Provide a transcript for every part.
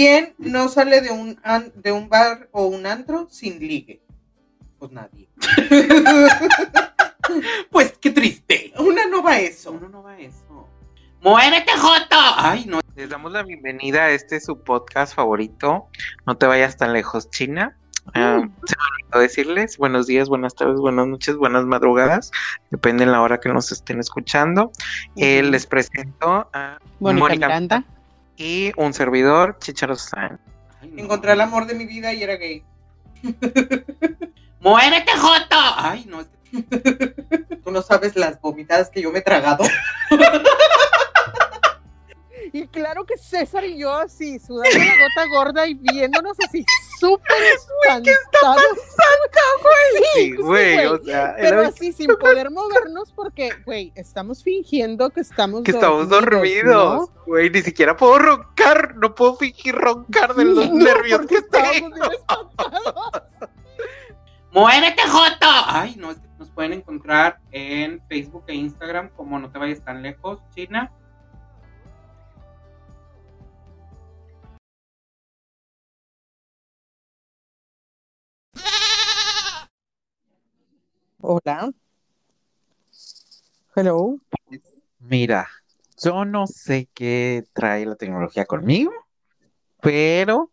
¿Quién no sale de un, an- de un bar o un antro sin ligue? Pues nadie. Pues qué triste. Una no va a eso. Uno no va a eso. ¡Muévete, Joto! Ay, no. Les damos la bienvenida a este su podcast favorito. No te vayas tan lejos, China. Ah, se me olvidó decirles buenos días, buenas tardes, buenas noches, buenas madrugadas. Depende de la hora que nos estén escuchando. Eh, les presento a Mónica Mónica Miranda. Y un servidor, Chicharo San. Ay, no. Encontré el amor de mi vida y era gay. ¡Muévete, Joto! Ay, no. Tú no sabes las vomitadas que yo me he tragado. Y claro que César y yo así, sudando la gota gorda y viéndonos así súper espantados. Sí, güey, güey. o sea, Pero era- así sin poder movernos porque, güey, estamos fingiendo que estamos que estamos dormidos, güey, ni siquiera puedo roncar, no puedo fingir roncar de los No, nervios que tengo. ¡Muévete, Joto! Ay, no. es que Nos pueden encontrar en Facebook e Instagram como No Te Vayas Tan Lejos, China. Hola. Hello. Mira, yo no sé qué trae la tecnología conmigo, pero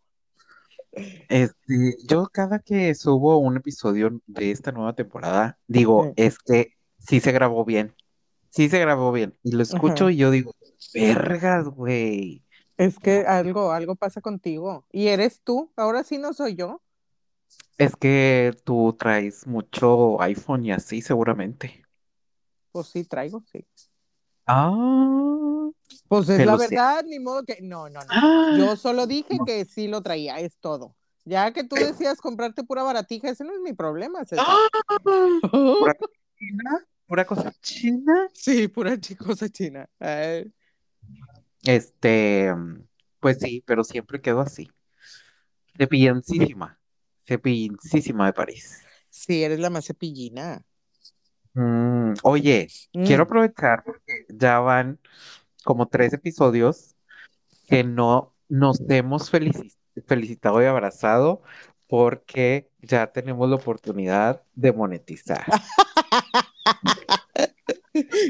este, yo cada que subo un episodio de esta nueva temporada, digo, Sí. es que sí se grabó bien, sí se grabó bien, y lo escucho Ajá. y yo digo, vergas, güey. Es que algo, algo pasa contigo. ¿Y eres tú? Ahora sí no soy yo. Es que tú traes mucho iPhone y así, seguramente. Pues sí, traigo, sí. Ah, Pues es la verdad, ni modo que. No, no, no. ah, Yo solo dije que sí lo traía, es todo. Ya que tú decías comprarte pura baratija, ese no es mi problema, César. pura china, pura cosa china. Sí, pura chicosa china. Ay, Este, pues sí, pero siempre quedo así. Cepilloncísima, cepilloncísima me parece. sí, eres la más cepillina. Mm, oye, quiero Mm, aprovechar porque ya van como tres episodios que no nos hemos felici- felicitado y abrazado porque ya tenemos la oportunidad de monetizar.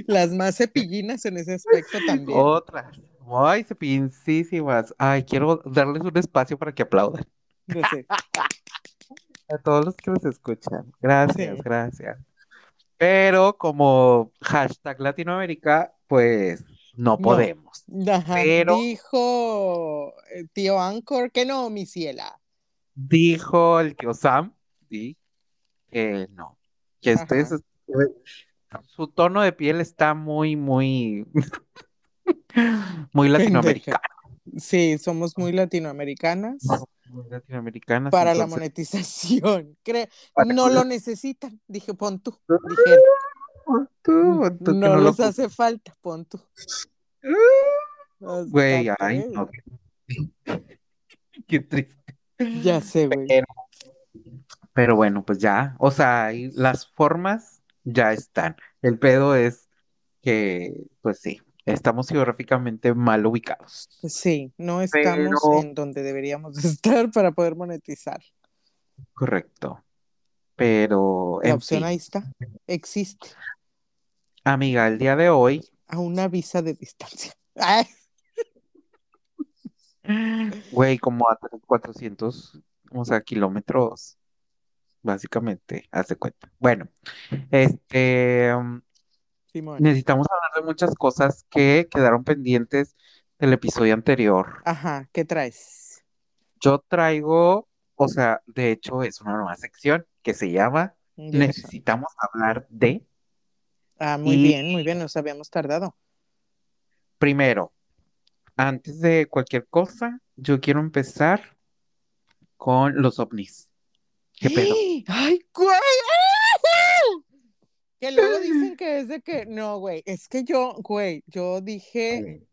Las más cepillinas en ese aspecto también. Otras. Ay, cepilloncísimas. Ay, quiero darles un espacio para que aplaudan. Yo sé. A todos los que nos escuchan. Gracias, Sí. gracias. Pero como hashtag Latinoamérica, pues no No. podemos. Ajá, Pero- Dijo eh, tío Anchor que no, mi ciela. Dijo el tío Sam, sí, que no. Que Ajá. ustedes, su tono de piel está muy, muy, muy latinoamericano. Sí, somos muy latinoamericanas Muy latinoamericanas. para la monetización. Cre- no lo necesitan, dije, pon tú. Tú que no lo les hace falta, pon tú. Hasta Güey, ay, no. Qué triste. Ya sé, güey. Pero, pero bueno, pues ya, o sea, las formas ya están. El pedo es que, pues sí, estamos geográficamente mal ubicados. Sí, no estamos Pero- en donde deberíamos estar para poder monetizar. Correcto. Pero, La opción fin, ahí está, existe, amiga, el día de hoy, a una visa de distancia. Ay, güey, como a 400, o sea, kilómetros, básicamente, hace cuenta. Bueno, este, um, Simón. necesitamos hablar de muchas cosas que quedaron pendientes del episodio anterior. Ajá, ¿qué traes? Yo traigo, o sea, de hecho es una nueva sección que se llama Dios. Necesitamos hablar de, Ah, muy y- bien, muy bien, nos habíamos tardado. primero, antes de cualquier cosa, yo quiero empezar con los ovnis. ¿Qué pedo? ¡Ay, güey! Que luego dicen que es de que, no, güey, es que yo, güey, yo dije,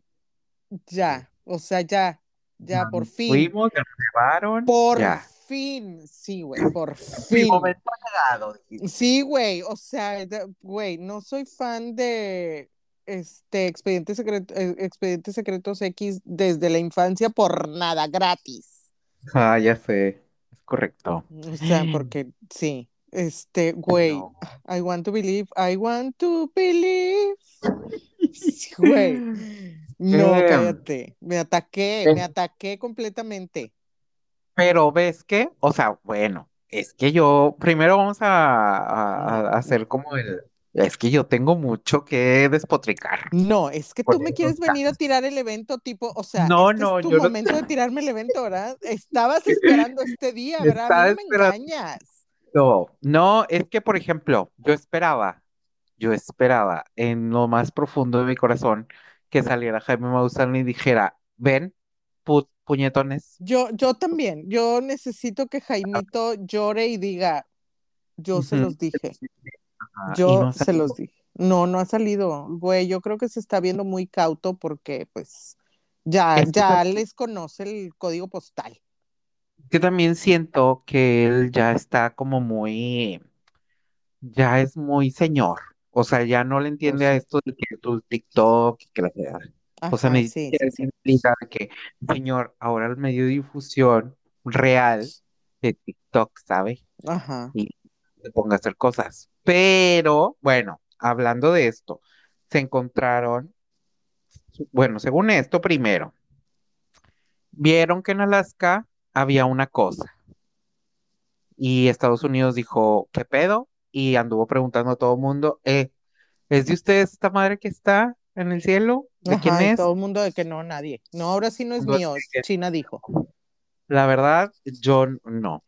ya, o sea, ya, ya, por fin, Fuimos, ya nos llevaron, por ya. fin, sí, güey, por Mi fin. momento llegado. Sí, güey, o sea, güey, no soy fan de, este expediente secreto, eh, expedientes secretos X desde la infancia por nada, gratis. Ah, ya sé. Es correcto. O sea, porque sí. Este, güey, No. I want to believe, I want to believe. Güey, no, Eh, cállate. Me ataqué, eh. me ataqué completamente. Pero ves que, o sea, bueno, es que yo, primero vamos a, a- a hacer como el, es que yo tengo mucho que despotricar. No, es que Por tú me quieres venir a tirar el evento, tipo, o sea, No, este no, es tu yo no- momento de tirarme el evento, ¿verdad? Estabas esperando este día, ¿verdad? Estaba no me esperando. engañas. No, no, es que, por ejemplo, yo esperaba, yo esperaba en lo más profundo de mi corazón que saliera Jaime Maussan y dijera, ven, pu- puñetones. Yo, yo también, yo necesito que Jaimito llore y diga, yo se los dije, yo no se los dije. No, no ha salido, güey, yo creo que se está viendo muy cauto porque, pues, ya, Es ya les conoce el código postal. Que también siento que él ya está como muy, ya es muy señor. O sea, ya no le entiende a esto de que tu TikTok y que la fregada. O sea, Ajá, necesita sí, que sí, que, señor, ahora el medio de difusión real de TikTok, ¿sabe? Ajá. Y se ponga a hacer cosas. Pero, bueno, hablando de esto, se encontraron, bueno, según esto, primero, vieron que en Alaska había una cosa. Y Estados Unidos dijo, ¿qué pedo? Y anduvo preguntando a todo el mundo, eh, ¿es de ustedes esta madre que está en el cielo? ¿De quién Ajá, y es? todo el mundo de que no, nadie. No, ahora sí no es mío, que- China dijo. La verdad, yo no.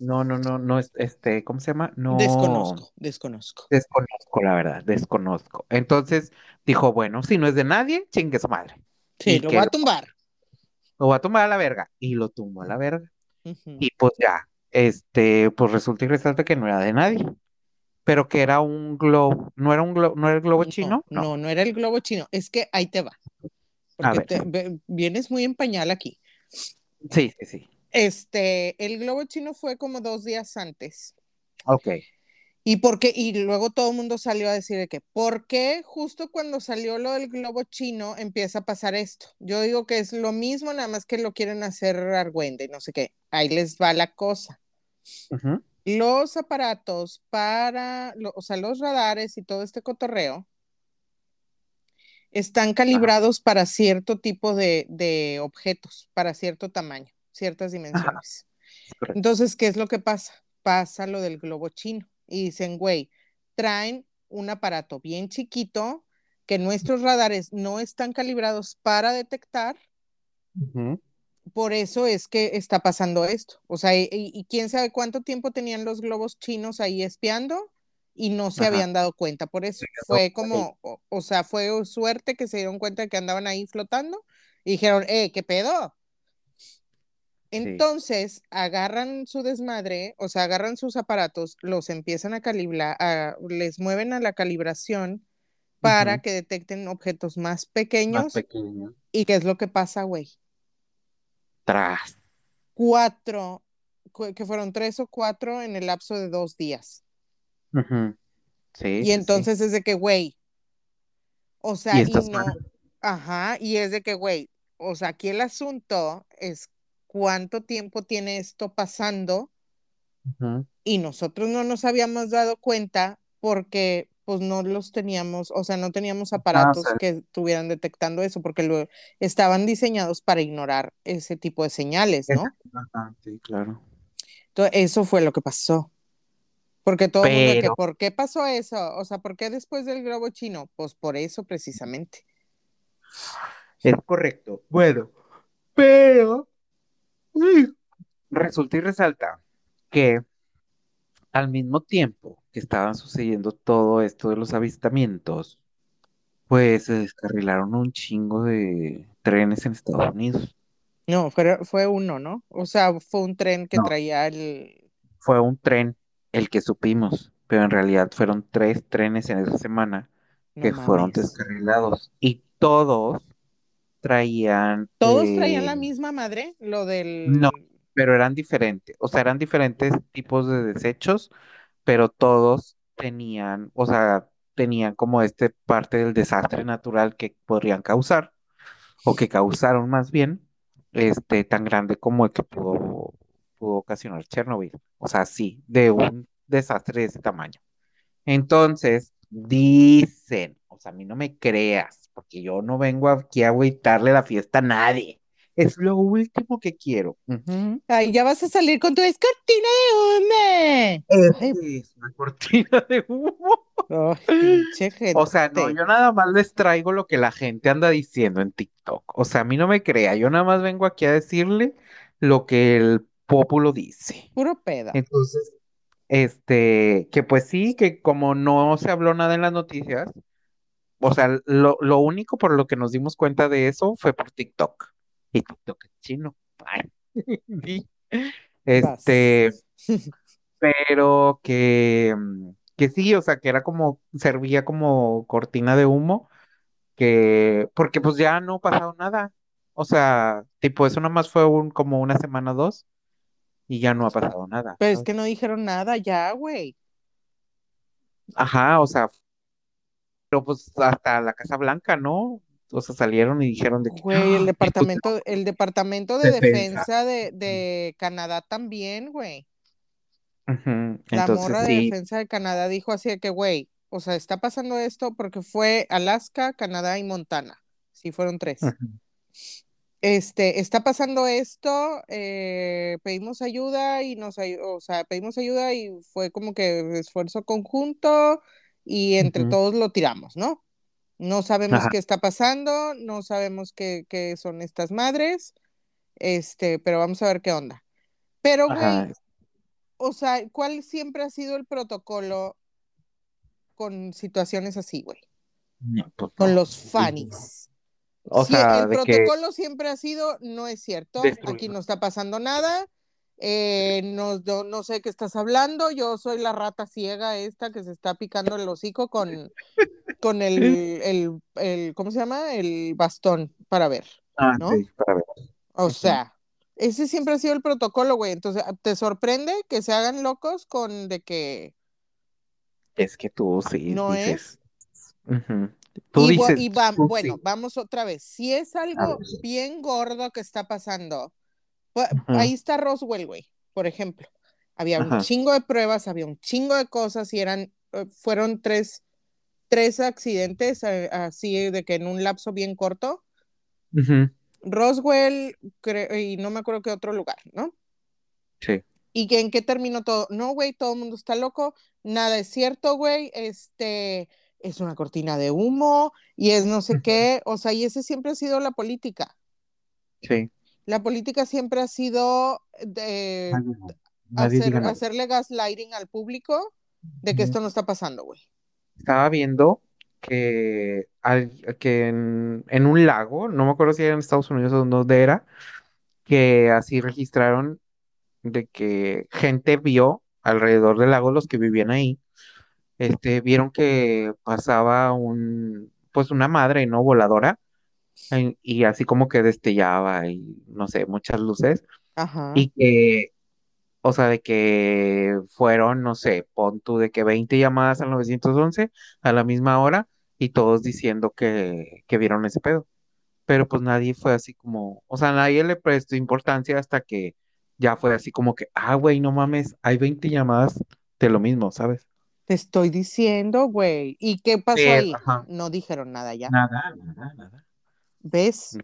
No, no, no, no, es- este, ¿cómo se llama? No. Desconozco, desconozco. Desconozco, la verdad, desconozco. Entonces dijo, bueno, si no es de nadie, chingue su madre. Sí, Y lo que va a tumbar. Lo va a tumbar a la verga. Y lo tumbó a la verga. Y pues ya, este, pues resulta y resalta que no era de nadie. Pero que era un globo, no era un globo, no era el globo chino, No, no, no era el globo chino. Es que ahí te va. Porque te- vienes muy en pañal aquí. Sí, sí, sí. Este, el globo chino fue como dos días antes. Ok. Y porque, y luego todo el mundo salió a decir de que, ¿por qué justo cuando salió lo del globo chino empieza a pasar esto? Yo digo que es lo mismo, nada más que lo quieren hacer argüende, no sé qué. Ahí les va la cosa. Los aparatos para, lo- o sea, los radares y todo este cotorreo están calibrados para cierto tipo de, de objetos, para cierto tamaño, ciertas dimensiones. Entonces, ¿qué es lo que pasa? Pasa lo del globo chino y dicen, güey, traen un aparato bien chiquito que nuestros radares no están calibrados para detectar, por eso es que está pasando esto. O sea, y, y quién sabe cuánto tiempo tenían los globos chinos ahí espiando y no se Ajá. habían dado cuenta por eso. Fue como, o, o sea, fue suerte que se dieron cuenta de que andaban ahí flotando y dijeron, eh, ¿qué pedo? Entonces agarran su desmadre, o sea, agarran sus aparatos, los empiezan a calibrar, a- les mueven a la calibración para que detecten objetos más Más pequeños. pequeño. ¿Y qué es lo que pasa, güey? Tras. Cuatro, cu- que fueron tres o cuatro en el lapso de dos días. Sí, sí, Y sí. entonces es de que, güey, o sea, Y no, ajá, y es de que, güey, o sea, aquí el asunto es cuánto tiempo tiene esto pasando Ujú. y nosotros no nos habíamos dado cuenta porque pues no los teníamos, o sea, no teníamos aparatos sea- que estuvieran detectando eso porque lo, estaban diseñados para ignorar ese tipo de señales, ¿no? Sí, claro. Entonces, eso fue lo que pasó. Porque todo el mundo que, Pero- ¿por qué pasó eso? O sea, ¿por qué después del globo chino? Pues por eso precisamente. Es correcto. Bueno, pero resulta y resalta que al mismo tiempo que estaban sucediendo todo esto de los avistamientos, pues se descarrilaron un chingo de trenes en Estados Unidos. No, fue, fue uno, ¿no? O sea, fue un tren que No. traía el... Fue un tren el que supimos, pero en realidad fueron tres trenes en esa semana No que fueron descarrilados y todos traían ¿Todos eh, traían la misma madre? Lo del... No. pero eran diferentes, o sea, eran diferentes tipos de desechos, pero todos tenían, o sea, tenían como este parte del desastre natural que podrían causar, o que causaron más bien, este, tan grande como el que pudo, pudo ocasionar Chernobyl. O sea, sí, de un desastre de ese tamaño. Entonces, dicen, o sea, a mí no me creas, porque yo no vengo aquí a agüitarle la fiesta a nadie. Es lo último que quiero. Ujú. Ay, ya vas a salir con tu es cortina de humo. Es una cortina de humo. O sea, no, yo nada más les traigo lo que la gente anda diciendo en TikTok. O sea, a mí no me crea, yo nada más vengo aquí a decirle lo que el pueblo dice. Puro pedo. Entonces, este, que pues sí, que como no se habló nada en las noticias, o sea, lo, lo único por lo que nos dimos cuenta de eso fue por TikTok. Y TikTok es chino. Ay. Este, pero que, que sí, o sea, que era como, servía como cortina de humo, que, porque pues ya no ha pasado nada. O sea, tipo, eso nomás fue un, como una semana o dos, y ya no ha pasado nada. Pero es que no dijeron nada ya, güey. Ajá, o sea, pero pues hasta la Casa Blanca, ¿no? O sea, salieron y dijeron de que, Güey, "Ah, el departamento, el departamento de Defensa. defensa de, de Canadá también, güey. La Entonces morra de defensa de Canadá dijo así de que, güey, o sea, está pasando esto porque fue Alaska, Canadá y Montana. Sí, fueron tres. Este, está pasando esto, eh, pedimos ayuda y nos, o sea, pedimos ayuda y fue como que esfuerzo conjunto y entre todos lo tiramos, ¿no? No sabemos ajá, qué está pasando, no sabemos qué, qué son estas madres, este, pero vamos a ver qué onda. Pero, güey, o sea, ¿cuál siempre ha sido el protocolo con situaciones así, güey? no, pues Con los fanis. O sea, el que protocolo siempre ha sido, no es cierto, aquí no está pasando nada, eh, no, no, no sé qué estás hablando, yo soy la rata ciega esta que se está picando el hocico con, con el, el, el, ¿cómo se llama? El bastón para ver, Ah, ¿no? sí, para ver. O sea, ese siempre ha sido el protocolo, güey. Entonces, ¿te sorprende que se hagan locos con de que Es que tú sí no dices. es? Tú Y, dices, y va- tú bueno, sí. vamos otra vez. Si es algo bien gordo que está pasando, pues, ahí está Roswell, güey, por ejemplo. Había un chingo de pruebas, había un chingo de cosas y eran, eh, fueron tres, tres accidentes eh, así de que en un lapso bien corto. Roswell y no me acuerdo qué otro lugar, ¿no? Sí. ¿Y que en qué terminó todo? No, güey, todo el mundo está loco, nada es cierto, güey, este es una cortina de humo y es no sé qué, o sea, y ese siempre ha sido la política. Sí. La política siempre ha sido de hacer, hacerle gaslighting al público de que esto no está pasando, güey. Estaba viendo que, al- que en, en un lago, no me acuerdo si era en Estados Unidos o dónde era, que así registraron de que gente vio alrededor del lago, los que vivían ahí, este, vieron que pasaba un, pues una madre, ¿no? Voladora, en- y así como que destellaba y no sé, muchas luces, Ajá. y que, o sea, de que fueron, no sé, pon tú de que 20 llamadas al 911 a la misma hora y todos diciendo que, que vieron ese pedo. Pero pues nadie fue así como, o sea, nadie le prestó importancia hasta que ya fue así como que, ah, güey, no mames, hay 20 llamadas de lo mismo, ¿sabes? Te estoy diciendo, güey. ¿Y qué pasó ahí? ajá, No dijeron nada ya. nada, nada, nada. ¿Ves?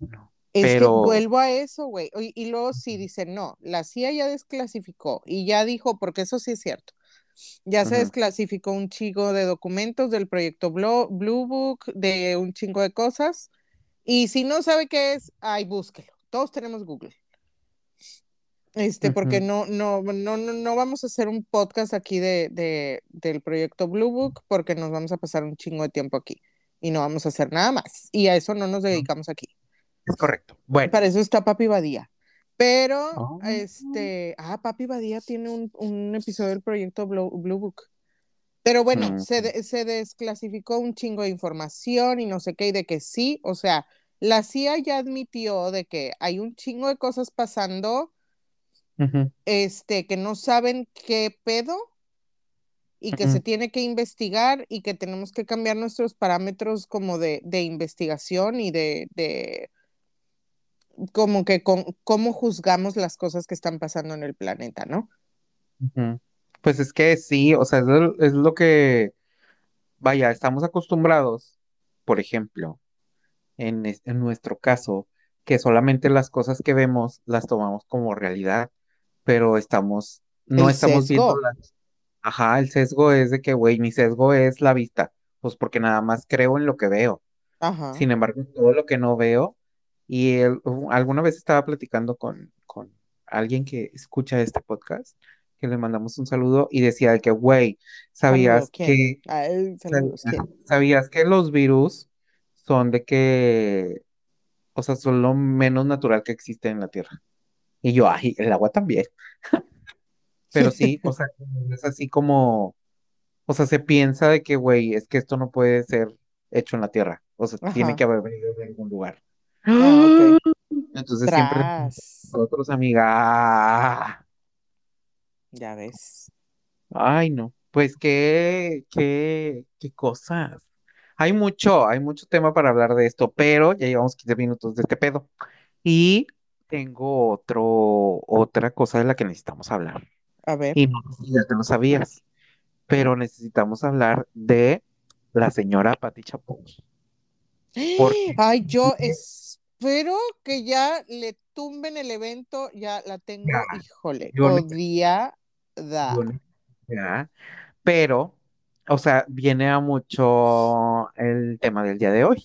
No. Es que vuelvo a eso, güey. Y, y luego sí dicen, no, la CIA ya desclasificó y ya dijo, porque eso sí es cierto, ya se desclasificó un chingo de documentos del proyecto Blue, Blue Book, de un chingo de cosas. Y si no sabe qué es, ay, búsquelo. Todos tenemos Google. Este, porque no, no, no, no vamos a hacer un podcast aquí de, de, del proyecto Blue Book porque nos vamos a pasar un chingo de tiempo aquí y no vamos a hacer nada más. Y a eso no nos no, dedicamos aquí. es correcto. Bueno, Para eso está Papi Badía. Pero, oh, este, ah, Papi Badía tiene un, un episodio del proyecto Blue, Blue Book. Pero bueno, mm, se, de- se desclasificó un chingo de información y no sé qué, y de que sí, o sea, la CIA ya admitió de que hay un chingo de cosas pasando, este, que no saben qué pedo y que se tiene que investigar y que tenemos que cambiar nuestros parámetros como de, de investigación y de, de como que con, cómo juzgamos las cosas que están pasando en el planeta, ¿no? Pues es que sí, o sea, es lo, es lo que, vaya, estamos acostumbrados, por ejemplo, en, es- en nuestro caso, que solamente las cosas que vemos las tomamos como realidad, pero estamos, no El estamos viendo las, ajá, el sesgo es de que, güey, mi sesgo es la vista, pues porque nada más creo en lo que veo. Ajá. Sin embargo, todo lo que no veo, y u- alguna vez estaba platicando con, con alguien que escucha este podcast, que le mandamos un saludo, y decía de que, güey, ¿sabías que, Ay, saludos, sabías que los virus son de que, o sea, son lo menos natural que existe en la Tierra? Y yo, ay, el agua también. Pero sí, o sea, es así como, o sea, se piensa de que, güey, es que esto no puede ser hecho en la Tierra. O sea, tiene que haber venido de algún lugar. Ah, ok. Entonces siempre nosotros, amiga. Ya ves. Ay, no. Pues qué, qué, qué cosas. Hay mucho, hay mucho tema para hablar de esto, pero ya llevamos 15 minutos de este pedo. Y tengo otro, otra cosa de la que necesitamos hablar. A ver. Y no ya te lo sabías, pero necesitamos hablar de la señora Pati Chapoy. Porque Ay, yo espero que ya le tumben el evento, ya la tengo, Ya, híjole, odiada. ya, pero, o sea, viene a mucho el tema del día de hoy,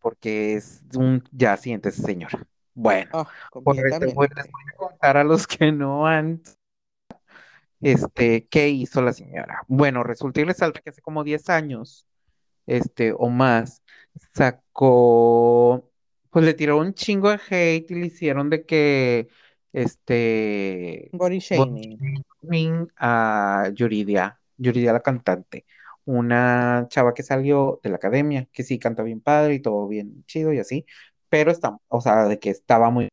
porque es un ya siéntese señora. Bueno, Ah, pues les voy a contar a los que no han, este, qué hizo la señora. Bueno, resulta y resalta que hace como 10 años, este, o más, sacó, pues le tiró un chingo de hate y le hicieron de que, este, Body shaming. a Yuridia, Yuridia la cantante, una chava que salió de la academia, que sí canta bien padre y todo bien chido y así, pero está, o sea, de que estaba muy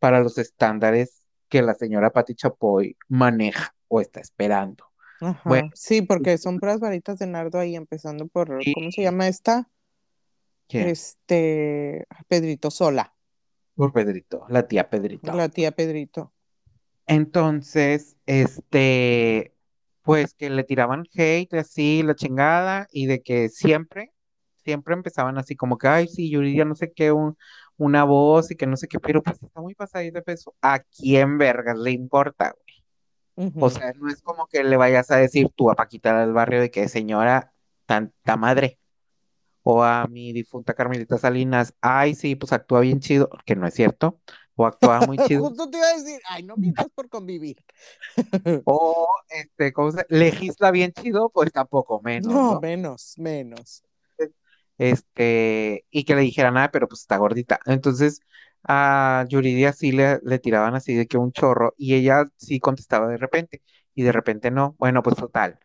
para los estándares que la señora Pati Chapoy maneja o está esperando. Ajá. Bueno, Sí, porque son puras varitas de nardo ahí, empezando por, Sí. ¿cómo se llama esta? ¿quién? Este, Pedrito Sola, Por Pedrito, la tía Pedrito. la tía Pedrito. Entonces, este, pues que le tiraban hate, así, la chingada, y de que siempre, siempre empezaban así como que, ay, sí, Yuridia, no sé qué, un, una voz y que no sé qué, pero pues está muy pasadita de peso. ¿A quién vergas le importa, güey? O sea, no es como que le vayas a decir tú a Paquita del barrio de que señora, tanta madre. O a mi difunta Carmelita Salinas, ay, sí, pues actúa bien chido, que no es cierto. O actúa muy chido. Justo te iba a decir, ay, no mientas por convivir. O, este, ¿cómo se legisla bien chido? Pues tampoco menos, No, ¿no? menos, menos. Este, y que le dijeran, ah, pero pues está gordita. Entonces, a Yuridia sí le, le tiraban así de que un chorro, y ella sí contestaba de repente, y de repente no. Bueno, pues total.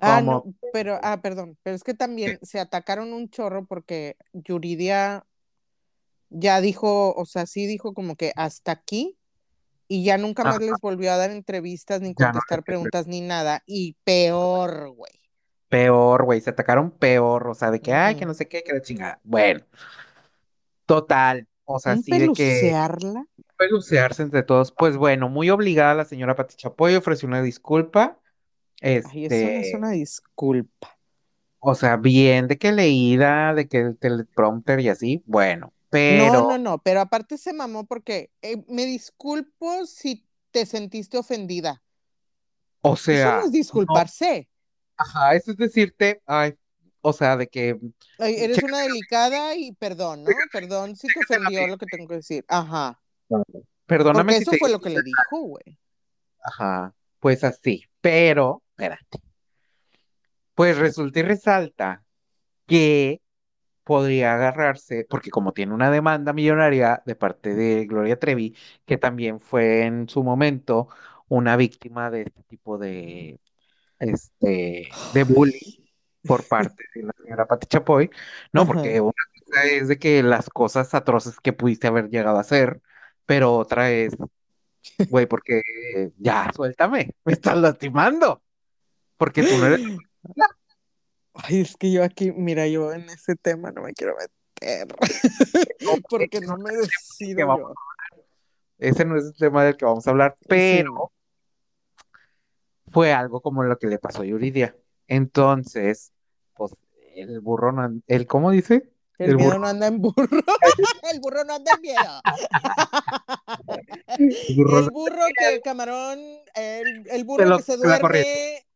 Ah, Como, no, pero, ah, perdón, pero es que también se atacaron un chorro porque Yuridia ya dijo, o sea, sí dijo como que hasta aquí y ya nunca más Ajá. les volvió a dar entrevistas ni no contestar preguntas ni nada. Y peor, güey. Peor, güey, se atacaron peor, o sea, de que, ay, que no sé qué, que la chingada. Bueno, total, o sea, sí de que pelucearse entre todos. Pues bueno, muy obligada la señora Pati Chapoy ofreció una disculpa. Ay, eso no es Este, una disculpa. o sea, bien de que leída, de que el teleprompter y así, bueno, No, pero, no, no, pero aparte se mamó porque eh, me disculpo si te sentiste ofendida. o Eso no sea, es no, disculparse. Ajá, eso es decirte, ay, o sea, de que, Ay, eres una delicada y perdón, ¿no? Perdón si te ofendió lo que tengo que decir. Ajá. perdóname Porque si eso te fue lo que le dijo, güey. ajá, pues así, pero, espérate, pues resulta y resalta que podría agarrarse, porque como tiene una demanda millonaria de parte de Gloria Trevi, que también fue en su momento una víctima de este tipo de, este, de bullying por parte de la señora Pati Chapoy, ¿no? Porque Ajá. una cosa es de que las cosas atroces que pudiste haber llegado a hacer, pero otra es, güey, porque ya, suéltame, me estás lastimando. porque tú no eres... Ay, es que yo aquí, mira, yo en ese tema no me quiero meter. porque no me decido. Ese no es el tema del que vamos a hablar, pero fue algo como lo que le pasó a Yuridia. Entonces, pues, el burro no, el, ¿cómo dice? El, El burro. no anda en burro. el burro no anda en miedo. El burro el burro que el camarón, el, el burro lo- que se duerme.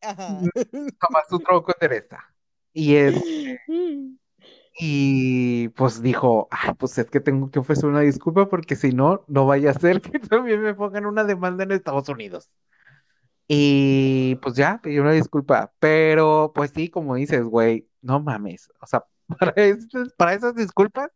Ajá. toma su tronco endereza. Y es, y pues dijo, ay, pues es que tengo que ofrecer una disculpa porque si no, no vaya a ser que también me pongan una demanda en Estados Unidos. Y pues ya, pidió una disculpa. Pero pues sí, como dices, güey, no mames. O sea, para, esas- para esas disculpas,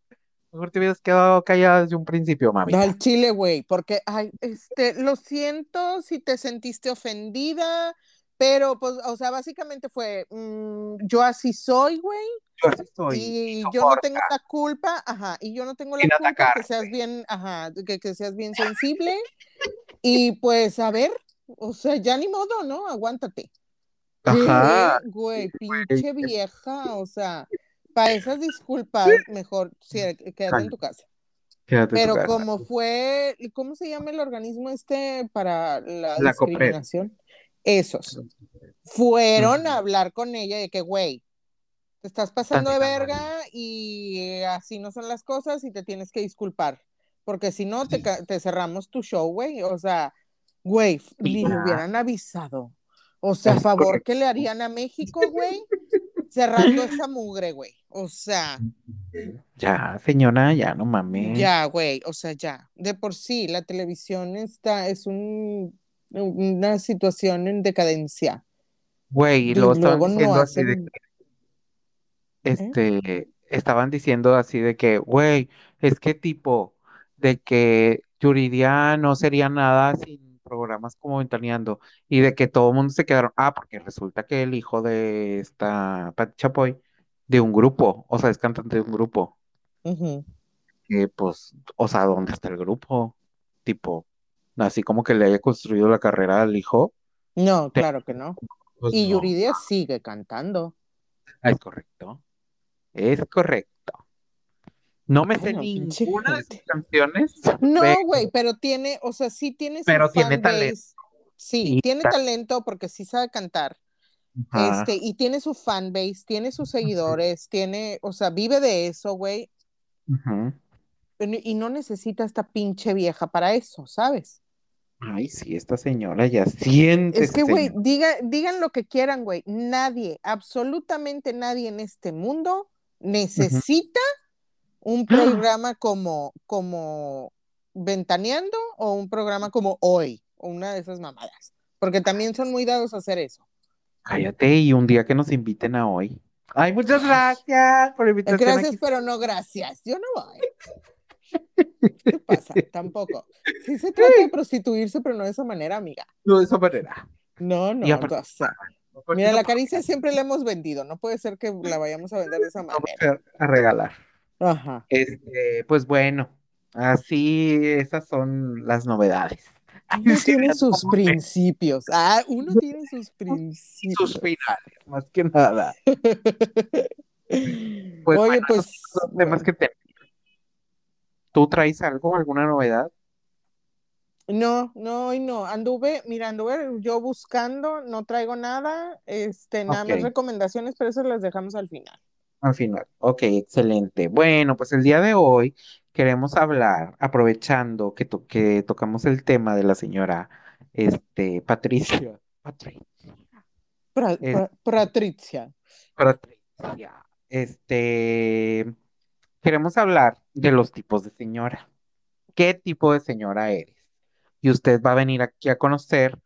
mejor te hubieras quedado callada desde un principio, mami. Al chile, güey, porque, ay, este, lo siento si te sentiste ofendida, pero, pues, o sea, básicamente fue, mm, yo así soy, güey, Yo así soy. y yo no tengo la culpa, ajá, y yo no tengo la Sin culpa que seas bien, ajá, que, que seas bien sensible, y pues, a ver, o sea, ya ni modo, ¿no? Aguántate. Ajá. ¿Qué, güey, pinche vieja, o sea, para esas disculpas, mejor sí, quédate en tu casa. Quédate en tu Pero casa. como fue, ¿cómo se llama el organismo este para la, La COPRED. discriminación? Esos fueron a hablar con ella de que, güey, te estás pasando de verga y así no son las cosas y te tienes que disculpar. Porque si no, te, te cerramos tu show, güey. O sea, güey, ni le hubieran avisado. O sea, Es favor que le harían a México, güey, cerrando esa mugre, güey. O sea, Ya, señora, ya no mames. ya, güey, o sea, ya. De por sí, la televisión está, es un, una situación en decadencia. Güey, y luego no diciendo así de hacen- que, este, estaban diciendo así de que, güey, es que tipo, de que Yuridia no sería nada sin programas como Ventaneando, y de que todo el mundo se quedaron, ah, porque resulta que el hijo de esta Pati Chapoy, de un grupo, o sea, es cantante de un grupo, Ujú. que pues, o sea, ¿dónde está el grupo? Tipo, así como que le haya construido la carrera al hijo, No, claro que no. pues Y no. Yuridia sigue cantando. Ah, es correcto. Es correcto. No me sé Bueno, ninguna de sus canciones. No, güey, pero tiene, o sea, sí tiene Pero tiene talento. Sí, Y tiene ta- talento porque sí sabe cantar. Ajá. Este, y tiene su fanbase, tiene sus seguidores, tiene, o sea, vive de eso, güey. Y no necesita esta pinche vieja para eso, ¿sabes? Ay, sí, esta señora ya siente. Es que, güey, diga, digan lo que quieran, güey. Nadie, absolutamente nadie en este mundo necesita un programa como, como Ventaneando o un programa como Hoy, o una de esas mamadas. Porque también son muy dados a hacer eso. Cállate y un día que nos inviten a hoy. Ay, muchas gracias por la invitación. Gracias, aquí. pero no gracias. Yo no voy. ¿Qué pasa? Tampoco. Sí se trata de prostituirse, pero no de esa manera, amiga. No, de esa manera. No, no. Y aparte- o sea, Porque mira, no la caricia siempre la hemos vendido. No puede ser que la vayamos a vender de esa manera. a regalar. Ajá. Este, pues bueno, así esas son las novedades. Uno Sí, tiene sus como principios. Ah, uno tiene sus principios. sus finales, más que nada. Pues Oye, bueno, pues. Temas que tenemos. ¿Tú traes algo, alguna novedad? No, no, hoy no. Anduve, mira, anduve yo buscando, no traigo nada, este, nada más Ok. recomendaciones, pero eso las dejamos al final. Al final. Ok, excelente. Bueno, pues el día de hoy queremos hablar, aprovechando que, to- que tocamos el tema de la señora este, Patricia. Patricia. Pra- pra- Patricia. Patricia. Este, queremos hablar de los tipos de señora. ¿Qué tipo de señora eres? Y usted va a venir aquí a conocer,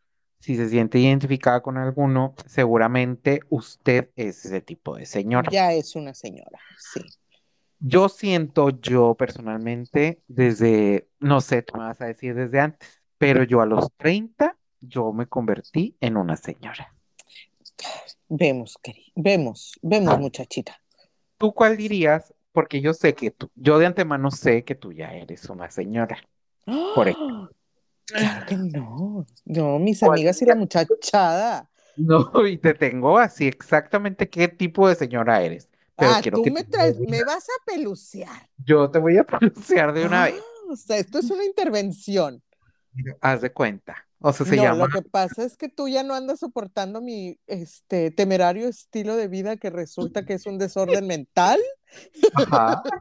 si se siente identificada con alguno, seguramente usted es ese tipo de señora. Ya es una señora, sí. Yo siento, yo personalmente, desde, no sé, tú me vas a decir desde antes, pero yo a los 30, yo me convertí en una señora. Vemos, querido. Vemos, vemos, muchachita. ¿Tú cuál dirías? Porque yo sé que tú, yo de antemano sé que tú ya eres una señora. Por ¡Ah! Claro que no. No, mis ¿Cuál amigas y la muchachada. No, y te tengo así exactamente qué tipo de señora eres. Pero ah, quiero tú que me traes, me vas a peluciar. Yo te voy a pronunciar de una vez. Ah, o sea, esto es una intervención. Haz de cuenta. O sea, se no, llama. lo que pasa es que tú ya no andas soportando mi este temerario estilo de vida que resulta que es un desorden mental. Ajá.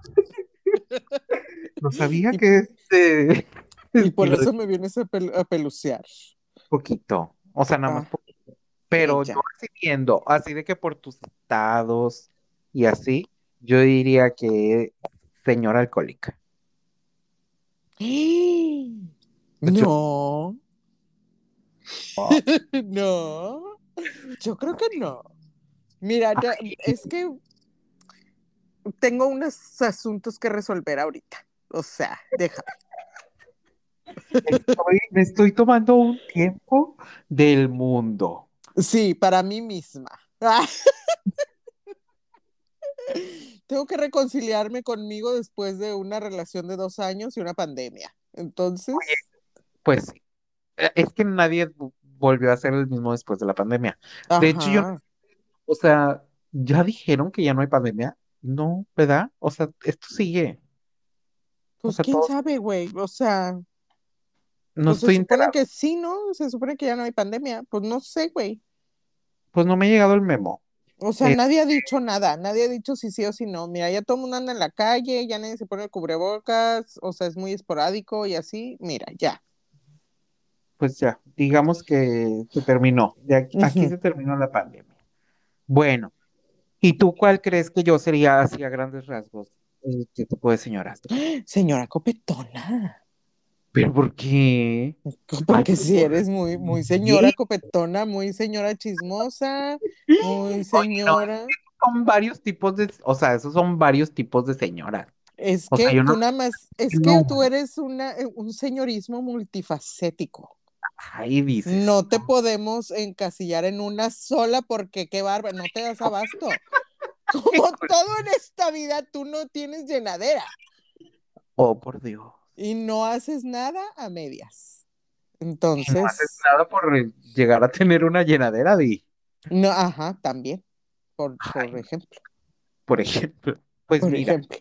No sabía que este. Y por de eso me vienes a, pel- a pelucear. poquito. O sea, nada más Ah, poquito. Pero yo así viendo, así de que por tus estados y así, yo diría que señora alcohólica. No. No. Yo creo que no. Mira, ya- es que tengo unos asuntos que resolver ahorita. O sea, déjame. Estoy- me estoy tomando un tiempo del mundo. Sí, para mí misma. Tengo que reconciliarme conmigo después de una relación de dos años y una pandemia. Entonces, Pues sí. Eh, Es que nadie vo- volvió a ser el mismo después de la pandemia. De hecho, yo, o sea, ya dijeron que ya no hay pandemia. No, ¿verdad? O sea, esto sigue. O Pues sea, quién todo, sabe, güey. O sea, no pues se supone enterado. que sí, ¿no? Se supone que ya no hay pandemia. Pues no sé, güey. Pues no me ha llegado el memo. O sea, Eh, nadie ha dicho nada, nadie ha dicho si sí o si no. Mira, ya todo el mundo anda en la calle, ya nadie se pone el cubrebocas, o sea, es muy esporádico y así. Mira, ya. pues ya, digamos que se terminó. De aquí, aquí se terminó la pandemia. Bueno, ¿y tú cuál crees que yo sería así a grandes rasgos? ¿Qué tipo de señora? Señora copetona. ¿Pero por qué? Ay, Porque pero si ¿por eres muy, muy señora copetona, muy señora chismosa, muy Oye, no, señora. son varios tipos de, o sea, esos son varios tipos de señoras. Es O sea, que tú nada más, es no, que tú eres una, eh, un señorismo multifacético. ahí dices. No te podemos encasillar en una sola porque qué bárbaro, no te das abasto. Como todo en esta vida, tú no tienes llenadera Oh, por Dios. Y no haces nada a medias. Y no haces Entonces, nada por llegar a tener una llenadera de, no, ajá, también, por, por ejemplo, por ejemplo. Pues por mira, ejemplo.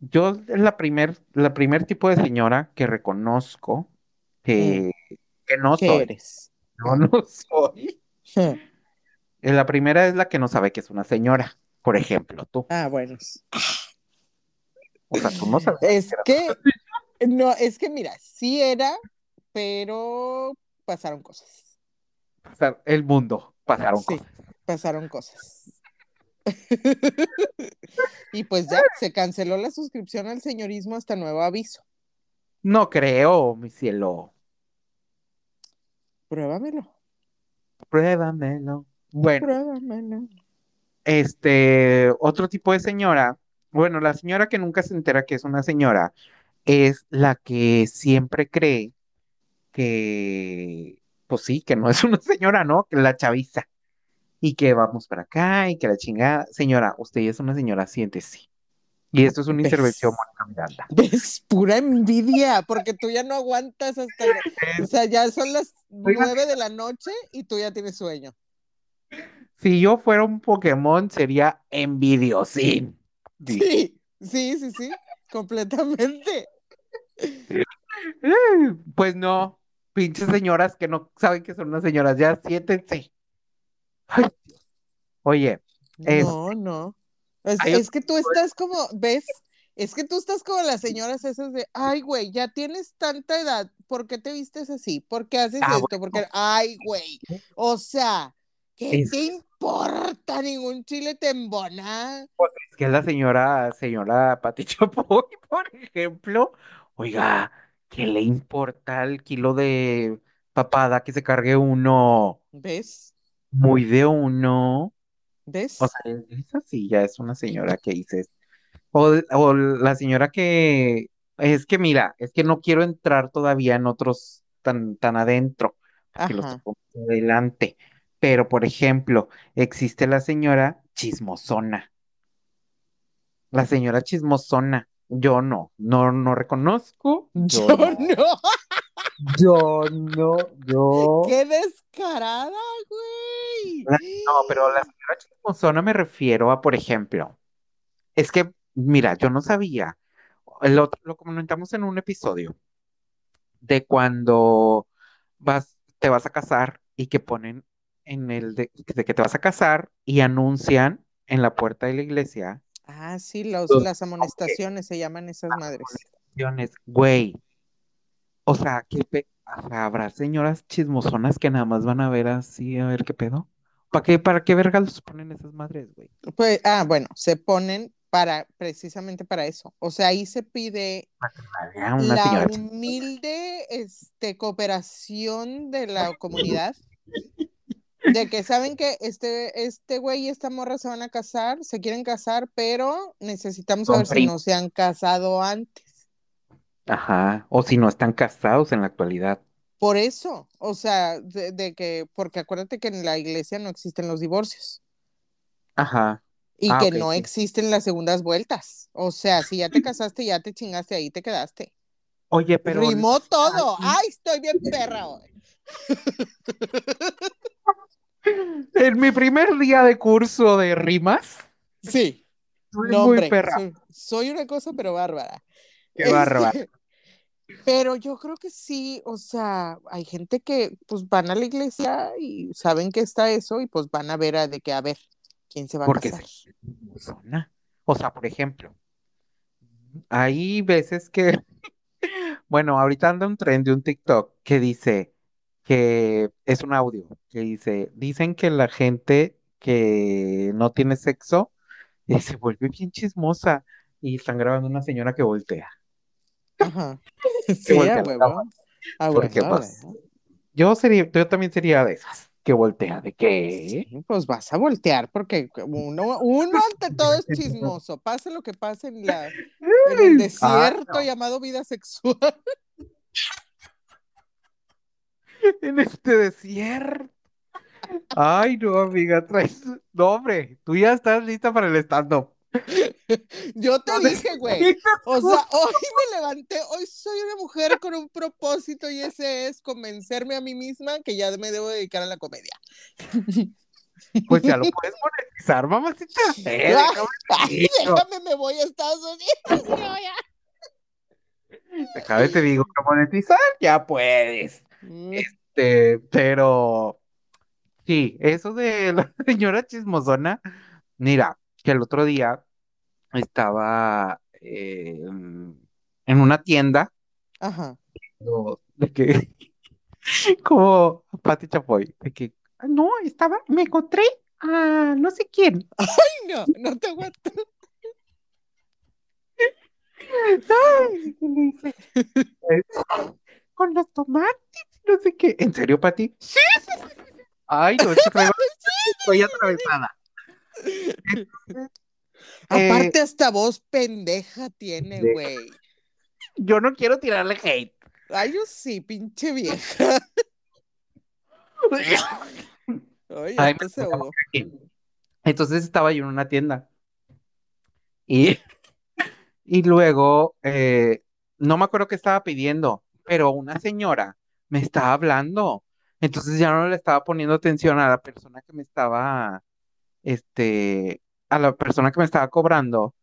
yo es la primer, la primer tipo de señora que reconozco Mm, que, que no ¿Qué soy. eres? No, no soy. Eh, La primera es la que no sabe que es una señora. Por ejemplo, tú. Ah, bueno. O sea, tú no sabes Es que que, no, es que mira, sí era, pero pasaron cosas. el mundo. Pasaron Sí, cosas. pasaron cosas. Y pues ya, se canceló la suscripción al señorismo hasta nuevo aviso. No creo, mi cielo. Pruébamelo, Pruébamelo. Bueno, pruébamelo. este, otro tipo de señora. Bueno, la señora que nunca se entera que es una señora es la que siempre cree que, pues sí, que no es una señora, ¿no? Que la chaviza. Y que vamos para acá y que la chingada. Señora, usted ya es una señora, siéntese. Y esto es una intervención. Mónica Miranda. ¿Ves? Pura envidia, porque tú ya no aguantas hasta, o Es- sea, ya son las nueve de la noche y tú ya tienes sueño. si yo fuera un Pokémon, sería envidiosín. Dice. Sí, sí, sí, sí, completamente. Pues no, pinches señoras que no saben que son unas señoras, ya siéntense. Ay, oye, es, No, no. Es, que tú estás como, ¿ves? Es que tú estás como las señoras esas de, ay, güey, ya tienes tanta edad, ¿por qué te vistes así? ¿Por qué haces Ah, esto? Porque, ay, güey, o sea, ¿qué es, te importa? Ningún chile te embona. pues, es que la señora, señora Pati Chapoy, por ejemplo, oiga, ¿qué le importa el kilo de papada que se cargue uno? ¿Ves? Muy de uno. O ¿Ves? sea, esa sí ya es una señora que dices. O, o la señora que es que mira, es que no quiero entrar todavía en otros tan, tan adentro, porque los adelante. Pero, por ejemplo, existe la señora chismosona. La señora chismosona. Yo no, no, no reconozco. Yo Yo no. no. Yo no, yo. ¡Qué descarada, güey! No, pero la señora chismosona me refiero a, por ejemplo, es que, mira, yo no sabía, el otro, lo comentamos en un episodio, de cuando vas, te vas a casar y que ponen en el de, de que te vas a casar y anuncian en la puerta de la iglesia Ah, sí, los, Los- las amonestaciones se llaman esas madres. acciones, güey. O sea, ¿qué pe- o sea, habrá señoras chismosonas que nada más van a ver así, a ver qué pedo. ¿Para qué, para qué verga los ponen esas madres, güey? Pues, ah, bueno, se ponen para, precisamente para eso. O sea, ahí se pide una la chismosa. humilde este, cooperación de la comunidad. De que saben que este, este güey y esta morra se van a casar, se quieren casar, pero necesitamos saber si no se han casado antes. Ajá. O si no están casados en la actualidad. Por eso, o sea, de, de que, porque acuérdate que en la iglesia no existen los divorcios Ajá. y Ah, que no sí. existen las segundas vueltas. O sea, si ya te casaste, ya te chingaste, ahí te quedaste. Oye, pero Rimó todo. Ay, Ay, estoy bien perra hoy. en mi primer día de curso de rimas, Sí. soy No, muy hombre, perra. soy, soy una cosa, pero bárbara. Qué bárbara. Este, pero yo creo que sí, o sea, hay gente que pues van a la iglesia y saben que está eso y pues van a ver a, de que a ver quién se va a casar. se-. O sea, por ejemplo, hay veces que, bueno, ahorita anda un tren de un TikTok que dice que es un audio que dice, dicen que la gente que no tiene sexo eh, se vuelve bien chismosa y están grabando una señora que voltea. Ajá. Sí, voltea huevo. Porque, huevo, pues, huevo. Yo sería, yo también sería de esas que voltea, ¿de qué? Sí, pues vas a voltear porque uno, uno ante todo es chismoso. Pase lo que pase en la, en el desierto no. llamado vida sexual. En este desierto. Ay, no, amiga, traes. No, hombre, tú ya estás lista para el stand-up. Yo te dije, güey. O sea, hoy me levanté, hoy soy una mujer con un propósito y ese es convencerme a mí misma que ya me debo dedicar a la comedia. Pues ya lo puedes monetizar, mamacita. Eh, Ay, déjame, ay, déjame, me voy a Estados Unidos. ya. déjame te digo que monetizar ya puedes. Mm, Este, pero sí, eso de la señora chismosona, mira, que el otro día estaba eh, en una tienda Ajá. de que como Pati Chapoy, de que "Ah, no, estaba, me encontré a no sé quién. Ay, no, no te aguanto. Ay, y le dice, "Eh, con los tomates, no sé qué. ¿En serio, Pati? Sí. Ay, no, es que estoy atravesada. Eh, Aparte, hasta voz pendeja tiene, de- güey. yo no quiero tirarle hate. Ay, yo sí, pinche vieja. Ay, ahogó. Entonces estaba yo en una tienda y, y luego, eh, no me acuerdo qué estaba pidiendo, pero una señora me estaba hablando. Entonces ya no le estaba poniendo atención a la persona que me estaba, este, a la persona que me estaba cobrando,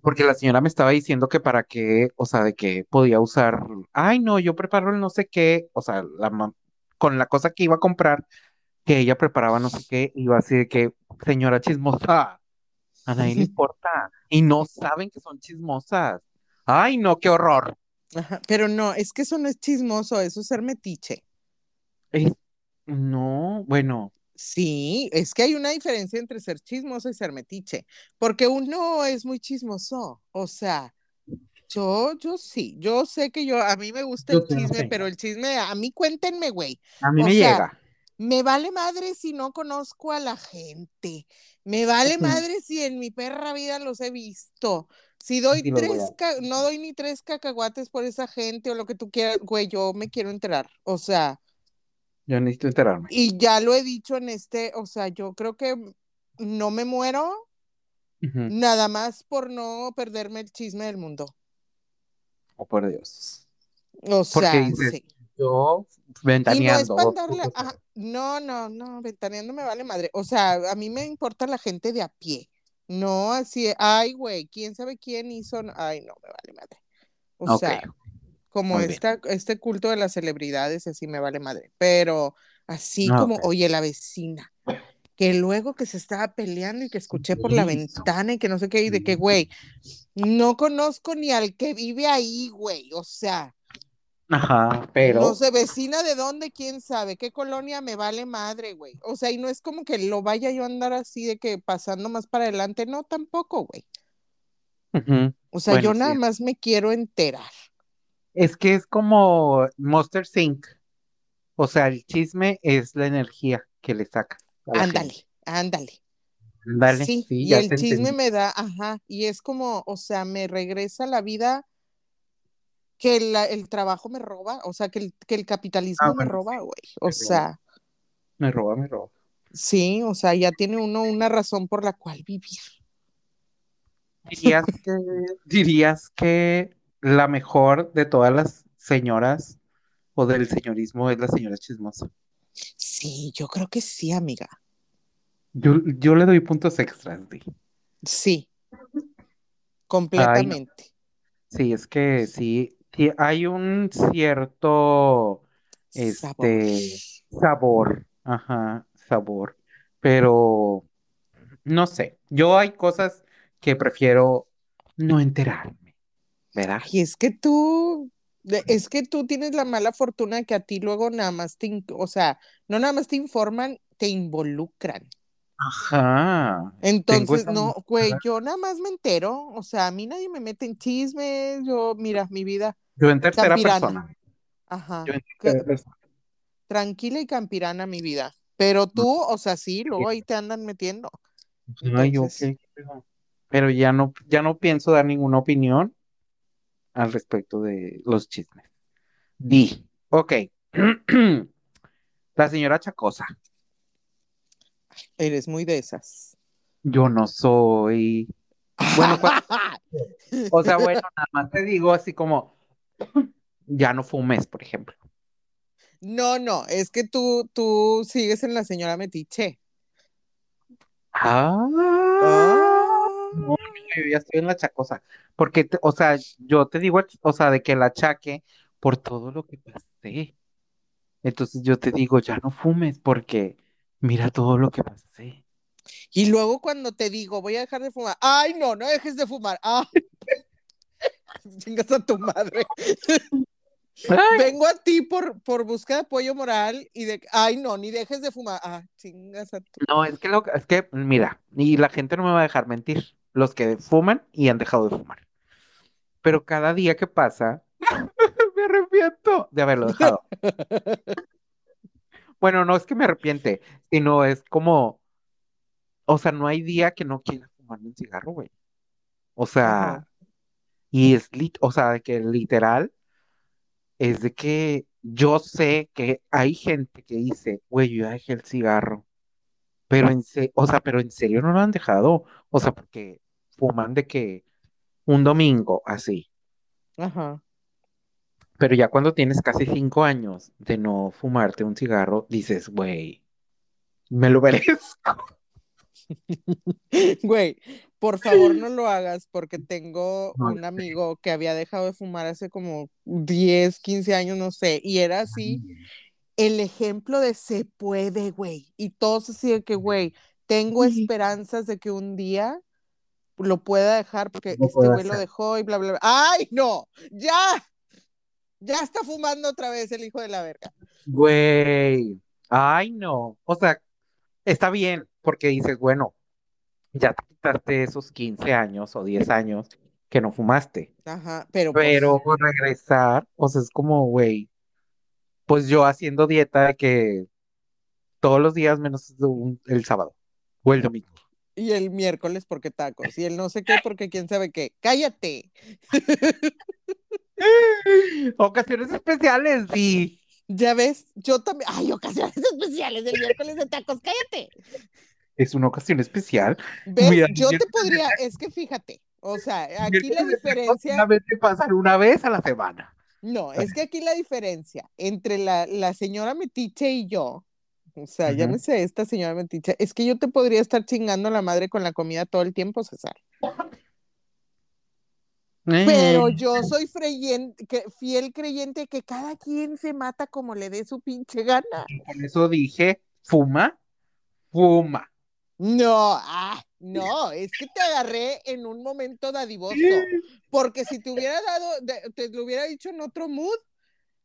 porque la señora me estaba diciendo que para qué, o sea, de que podía usar, ay, no, yo preparo el no sé qué, o sea, la, con la cosa que iba a comprar, que ella preparaba no sé qué, iba así de que, señora chismosa, a nadie le importa, y no saben que son chismosas. Ay, no, qué horror. Ajá, Pero no, es que eso no es chismoso, eso es ser metiche. Es- no, bueno, Sí, es que hay una diferencia entre ser chismoso y ser metiche, porque uno es muy chismoso, o sea, yo, yo sí, yo sé que yo, a mí me gusta Yo el chisme, pero el chisme, a mí cuéntenme, güey, a mí o me sea, llega. me vale madre si no conozco a la gente, me vale madre si en mi perra vida los he visto, si doy tres, ca- no doy ni tres cacahuates por esa gente o lo que tú quieras, güey, yo me quiero enterar, o sea. Yo necesito enterarme. Y ya lo he dicho en este, o sea, yo creo que no me muero nada más por no perderme el chisme del mundo. Oh, por Dios. O sea, dices, sí. yo Y no ventaneando. ajá, no, no, no, ventaneando me vale madre. O sea, a mí me importa la gente de a pie. No así, ay, güey, quién sabe quién hizo. Ay, no, me vale madre. O sea, como esta, este culto de las celebridades, así me vale madre. Pero así como, oye, la vecina, que luego que se estaba peleando y que escuché por la ventana y que no sé qué, y de que, güey, no conozco ni al que vive ahí, güey. O sea, Ajá, pero no sé, vecina de dónde, quién sabe, qué colonia me vale madre, güey. O sea, y no es como que lo vaya yo a andar así de que pasando más para adelante, no, tampoco, güey. O sea, yo nada sí. más me quiero enterar. es que es como Monster Sync. O sea, el chisme es la energía que le saca Ándale, gente. ándale. Ándale, Sí, sí, y ya el chisme entendí. me da, ajá, y es como, o sea, me regresa la vida que el trabajo me roba, o sea, que el, que el capitalismo Ah, me bueno, roba, güey. O me roba. sea, Me roba, me roba. sí, o sea, ya tiene uno una razón por la cual vivir. ¿Dirías que, dirías que la mejor de todas las señoras o del señorismo es la señora chismosa? Sí, yo creo que sí, amiga. Yo, yo le doy puntos extras, Di. Sí, Ay, completamente. sí, es que sí, hay un cierto, Sabor. este, sabor, ajá, sabor, pero no sé, yo hay cosas que prefiero no enterarme, ¿verdad? Y es que tú, es que tú tienes la mala fortuna que a ti luego nada más te, o sea, no nada más te informan, te involucran. Ajá, Entonces, no, güey, yo nada más me entero, o sea, a mí nadie me mete en chismes, yo, mira, mi vida yo en tercera campirana, persona, ajá, yo en tercera persona. tranquila y campirana mi vida. Pero tú, o sea, sí, luego ahí te andan metiendo. Ay, Entonces, pero, pero ya no, ya no pienso dar ninguna opinión al respecto de los chismes. Di, ok. La señora Chacosa, eres muy de esas. yo no soy. Bueno, o sea, bueno, nada más te digo así como, ya no fumes, por ejemplo. No, no, es que tú, tú sigues en la señora Metiche. Ah, Ah. no, yo ya estoy en la Chacosa. Porque, te- o sea, yo te digo, o sea, de que la achaque por todo lo que pasé. Entonces yo te digo, ya no fumes porque mira todo lo que pasé. Y luego cuando te digo, voy a dejar de fumar, ay, no, no dejes de fumar. Ah, chingas a tu madre. Ay, Vengo a ti por, por buscar apoyo moral y de, ay, no, ni dejes de fumar. Ah, chingas a tu. no, es que lo, es que, mira, y la gente no me va a dejar mentir, los que fuman y han dejado de fumar. Pero cada día que pasa, me arrepiento de haberlo dejado. Bueno, no es que me arrepiente, sino es como, o sea, no hay día que no quiera fumarme un cigarro, güey. O sea, Ajá. y es, lit- o sea, de que literal, es de que yo sé que hay gente que dice, güey, yo dejé el cigarro. Pero en se- o sea, pero en serio no lo han dejado. O sea, porque fuman de que un domingo así. Ajá. Pero ya cuando tienes casi cinco años de no fumarte un cigarro, dices, güey, me lo merezco. Güey, por favor no lo hagas porque tengo un amigo que había dejado de fumar hace como 10, 15 años, no sé, y era así el ejemplo de se puede, güey. Y todos así de que, güey, tengo esperanzas de que un día lo pueda dejar porque este güey lo dejó y bla, bla, bla. ¡Ay, no! ¡Ya! Ya está fumando otra vez el hijo de la verga. Güey, ay no. O sea, está bien, porque dices, bueno, ya te quitaste esos 15 años o 10 años que no fumaste. Ajá, pero pues, Pero regresar, o sea, es como, güey, pues yo haciendo dieta de que todos los días menos un- el sábado o el domingo. y el miércoles porque tacos, y el no sé qué porque quién sabe qué. ¡Cállate! Ocasiones especiales, sí. Ya ves, yo también. ¡Ay, ocasiones especiales del miércoles de tacos! ¡Cállate! Es una ocasión especial. ¿Ves? Mira, yo te podría, es que fíjate, o sea, aquí la diferencia. solamente pasan una vez a la semana. No, es que aquí la diferencia entre la, la señora Metiche y yo, o sea, Ujú. llámese esta señora Metiche, es que yo te podría estar chingando a la madre con la comida todo el tiempo, César. Pero Eh, yo soy freyen- que- fiel creyente que cada quien se mata como le dé su pinche gana. Por eso dije, fuma, fuma. No, ah, no, es que te agarré en un momento dadivoso. Porque si te hubiera dado, te lo hubiera dicho en otro mood.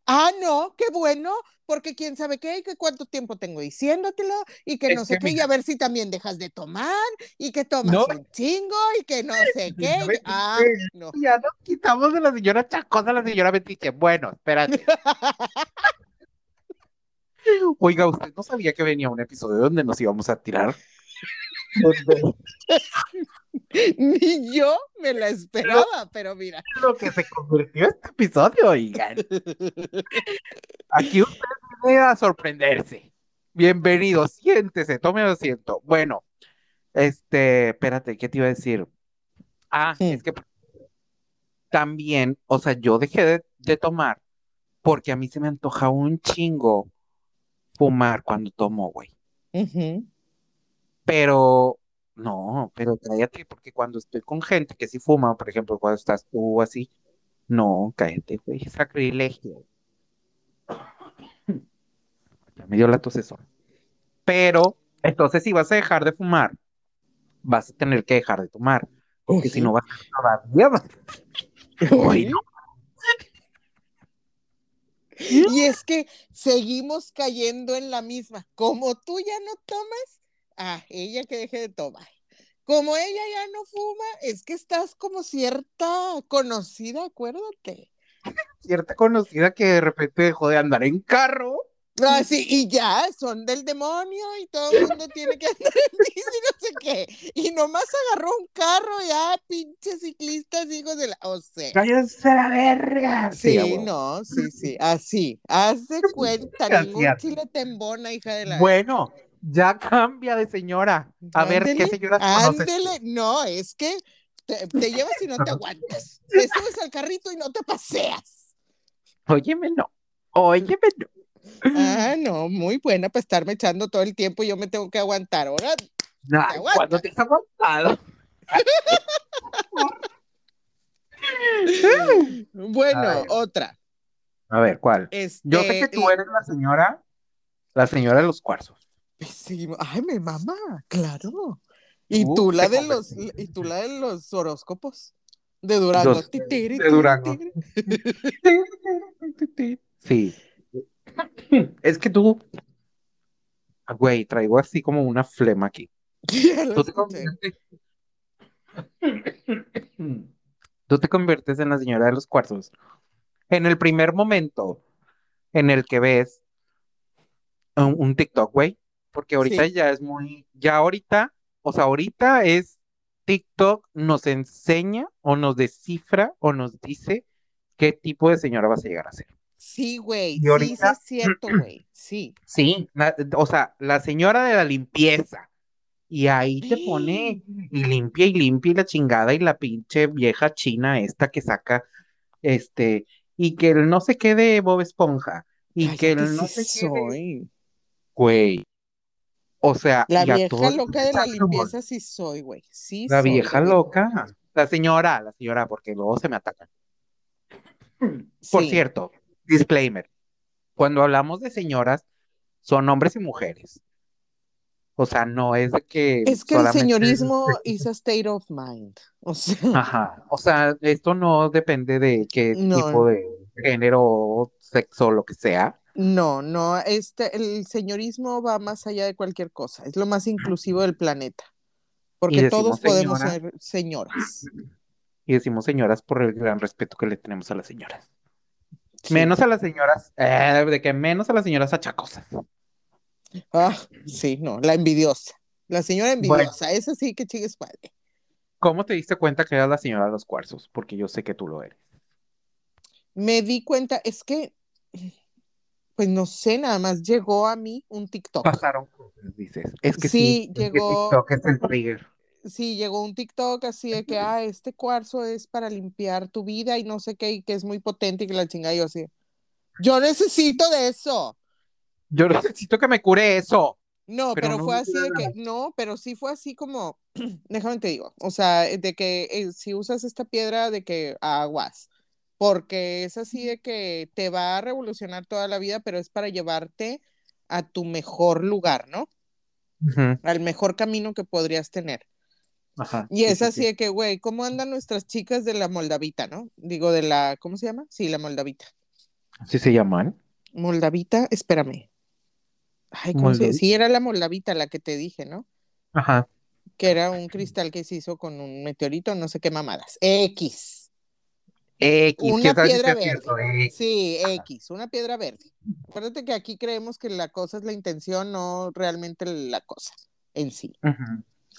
Ah, no, qué bueno, porque quién sabe qué, y que cuánto tiempo tengo diciéndotelo, y que Es no sé que qué, y a ver si también dejas de tomar, y que tomas No. un chingo, y que no sé qué. Ya ves, Ah, eh, no. Ya nos quitamos de la señora Chacosa a la señora Metiche. Bueno, espérate. Oiga, ¿usted no sabía que venía un episodio donde nos íbamos a tirar? Ni yo me la esperaba, pero mira. lo que se convirtió este episodio, oigan. Aquí usted viene a sorprenderse. Bienvenido, siéntese, tome asiento. Bueno, este, espérate, ¿qué te iba a decir? Ah, es que también, o sea, yo dejé de, de tomar porque a mí se me antoja un chingo fumar cuando tomo, güey. Pero, no, pero cállate, porque cuando estoy con gente que sí fuma, por ejemplo, cuando estás tú así, no, cállate, güey, sacrilegio. Ya me dio la tosesón. Pero, entonces si vas a dejar de fumar, vas a tener que dejar de tomar, porque si no vas a todavía más. Uy, no. Y es que seguimos cayendo en la misma. Como tú ya no tomas, ah, ella que deje de tomar. Como ella ya no fuma, es que estás como cierta conocida, acuérdate. Cierta conocida que de repente dejó de andar en carro. Ah, sí, y ya son del demonio y todo el mundo tiene que andar en bici, no sé qué. Y nomás agarró un carro, ya, pinches ciclistas, hijos de la. O sea. ¡Cállense a la verga! Sí, a huevo. no, sí, sí, así. Haz de cuenta, ningún chile te embona, hija de la. Bueno, ya cambia de señora. A ver, ¿qué conoces? Ándele, no, es que te, te llevas y no te aguantas. Te subes al carrito y no te paseas. Óyeme, no. Óyeme, no. Ah, no, muy buena para estarme echando todo el tiempo y yo me tengo que aguantar. Ahora. ¿Cuándo te has aguantado? bueno, otra. A ver, ¿cuál? Este, Yo sé que tú y- eres la señora, la señora de los cuarzos. Sí, ay, mi mamá, claro. Y Tú tú la de los, y tú la de los horóscopos de Durango. Los- de Durango. Sí. Es que tú, güey, traigo así como una flema aquí. Tú te conviertes, tú te conviertes en la señora de los cuarzos. En el primer momento en el que ves un, un TikTok, güey, porque ahorita Sí. ya es muy, ya ahorita, o sea, ahorita es TikTok nos enseña o nos descifra o nos dice qué tipo de señora vas a llegar a ser. Sí, güey. Sí, ahorita- sí es cierto, güey. Sí. Sí, o sea, la señora de la limpieza. Y ahí te pone y limpia y limpia y la chingada y la pinche vieja china esta que saca, este, y que el no sé qué de Bob Esponja, y que el no sí sé qué de, soy. güey. O sea, La vieja loca de la limpieza sí soy, güey. Sí La soy, vieja güey. loca. La señora, la señora, porque luego se me atacan. Por cierto, disclaimer. Cuando hablamos de señoras, son hombres y mujeres. O sea, no es de que Es que el señorismo is a state of mind. O sea, Ajá. O sea, esto no depende de qué No. tipo de género, sexo, lo que sea. No, no, este, el señorismo va más allá de cualquier cosa. Es lo más inclusivo del planeta. Porque decimos todos podemos señora. ser señoras. Y decimos señoras por el gran respeto que le tenemos a las señoras. Sí. Menos a las señoras, eh, de que menos a las señoras achacosas. Ah, sí, no, la envidiosa. La señora envidiosa, esa sí que chingues padre. ¿Cómo te diste cuenta que eras la señora de los cuarzos? Porque yo sé que tú lo eres. Me di cuenta, es que, pues no sé, nada más llegó a mí un TikTok. Pasaron cosas, dices. Es que Sí, sí, es que llegó- TikTok es el trigger. sí, llegó un TikTok así de que, ah, este cuarzo es para limpiar tu vida y no sé qué, y que es muy potente y que la chinga yo así. Yo necesito de eso. Yo necesito que me cure eso. No, Pero pero, no fue así de que, no, pero sí fue así como, déjame te digo, o sea, de que eh, si usas esta piedra de que aguas, porque es así de que te va a revolucionar toda la vida, pero es para llevarte a tu mejor lugar, ¿no? Al mejor camino que podrías tener. Ajá. Y sí, es sí, así sí. de que, güey, ¿cómo andan nuestras chicas de la Moldavita, no? Digo, de la, ¿cómo se llama? Sí, la Moldavita. ¿Así se llaman? Moldavita, espérame. Ay, ¿cómo se. Sí, era la Moldavita la que te dije, ¿no? Ajá. Que era un cristal que se hizo con un meteorito, no sé qué mamadas. X. X, Una piedra cierto, X. Sí, X, una piedra verde. Acuérdate que aquí creemos que la cosa es la intención, no realmente la cosa en sí.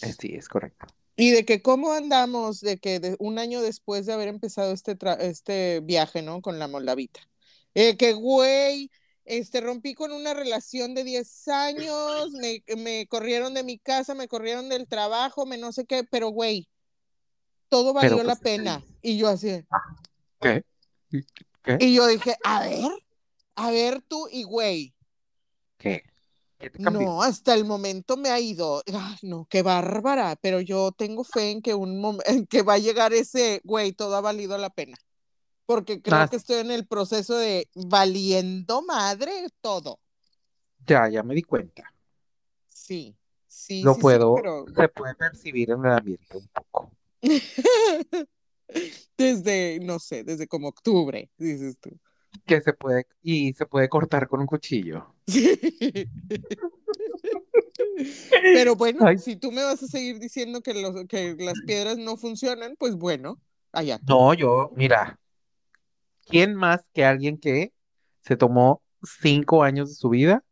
Eh, Sí, es correcto. Y de que cómo andamos, de que de- un año después de haber empezado este, este viaje, ¿no? Con la Moldavita. Eh, que, güey, este, rompí con una relación de 10 años, me, me corrieron de mi casa, me corrieron del trabajo, me no sé qué, pero, güey, todo valió la pues, pena. Y yo así, ¿Qué? ¿Qué? y yo dije, a ver, a ver tú y, güey, ¿Qué? ¿Qué te cambió? No, hasta el momento me ha ido. Ay, no, qué bárbara, pero yo tengo fe en que un mom- en que va a llegar ese, güey, todo ha valido la pena. Porque creo Ah, que estoy en el proceso de valiendo madre todo. Ya, ya me di cuenta. Sí, sí, Lo sí, sí, puedo, pero se puede percibir en el ambiente un poco. desde, no sé, desde como octubre, dices tú. Que se puede, y se puede cortar con un cuchillo. Pero bueno, Ay. si tú me vas a seguir diciendo que, los, que las piedras no funcionan, pues bueno, allá. No, yo, mira, ¿quién más que alguien que se tomó cinco años de su vida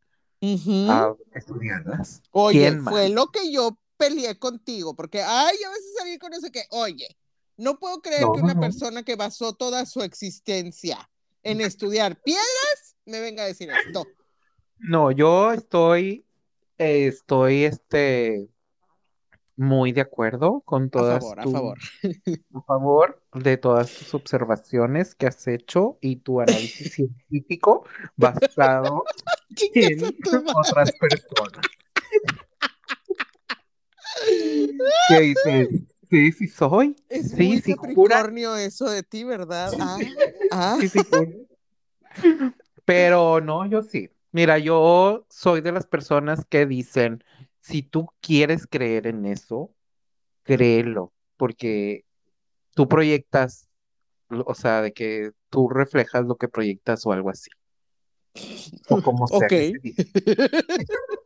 a estudiarlas? Oye, ¿Quién más? fue lo que yo peleé contigo, porque, ay, a veces salir con eso que, oye, no puedo creer No, que una no, persona que basó toda su existencia en estudiar piedras me venga a decir esto. No, yo estoy, eh, estoy, este, muy de acuerdo con A todas a tus- favor. a favor de todas tus observaciones que has hecho y tu análisis científico basado en otras personas. ¿Qué dices? Sí, sí soy. Es Sí, muy sí, jura. capricornio eso de ti, ¿verdad? Ah, ah. Sí, sí. Pero no, yo sí. Mira, yo soy de las personas que dicen, si tú quieres creer en eso, créelo, porque tú proyectas, o sea, de que tú reflejas lo que proyectas o algo así. O como sea Ok.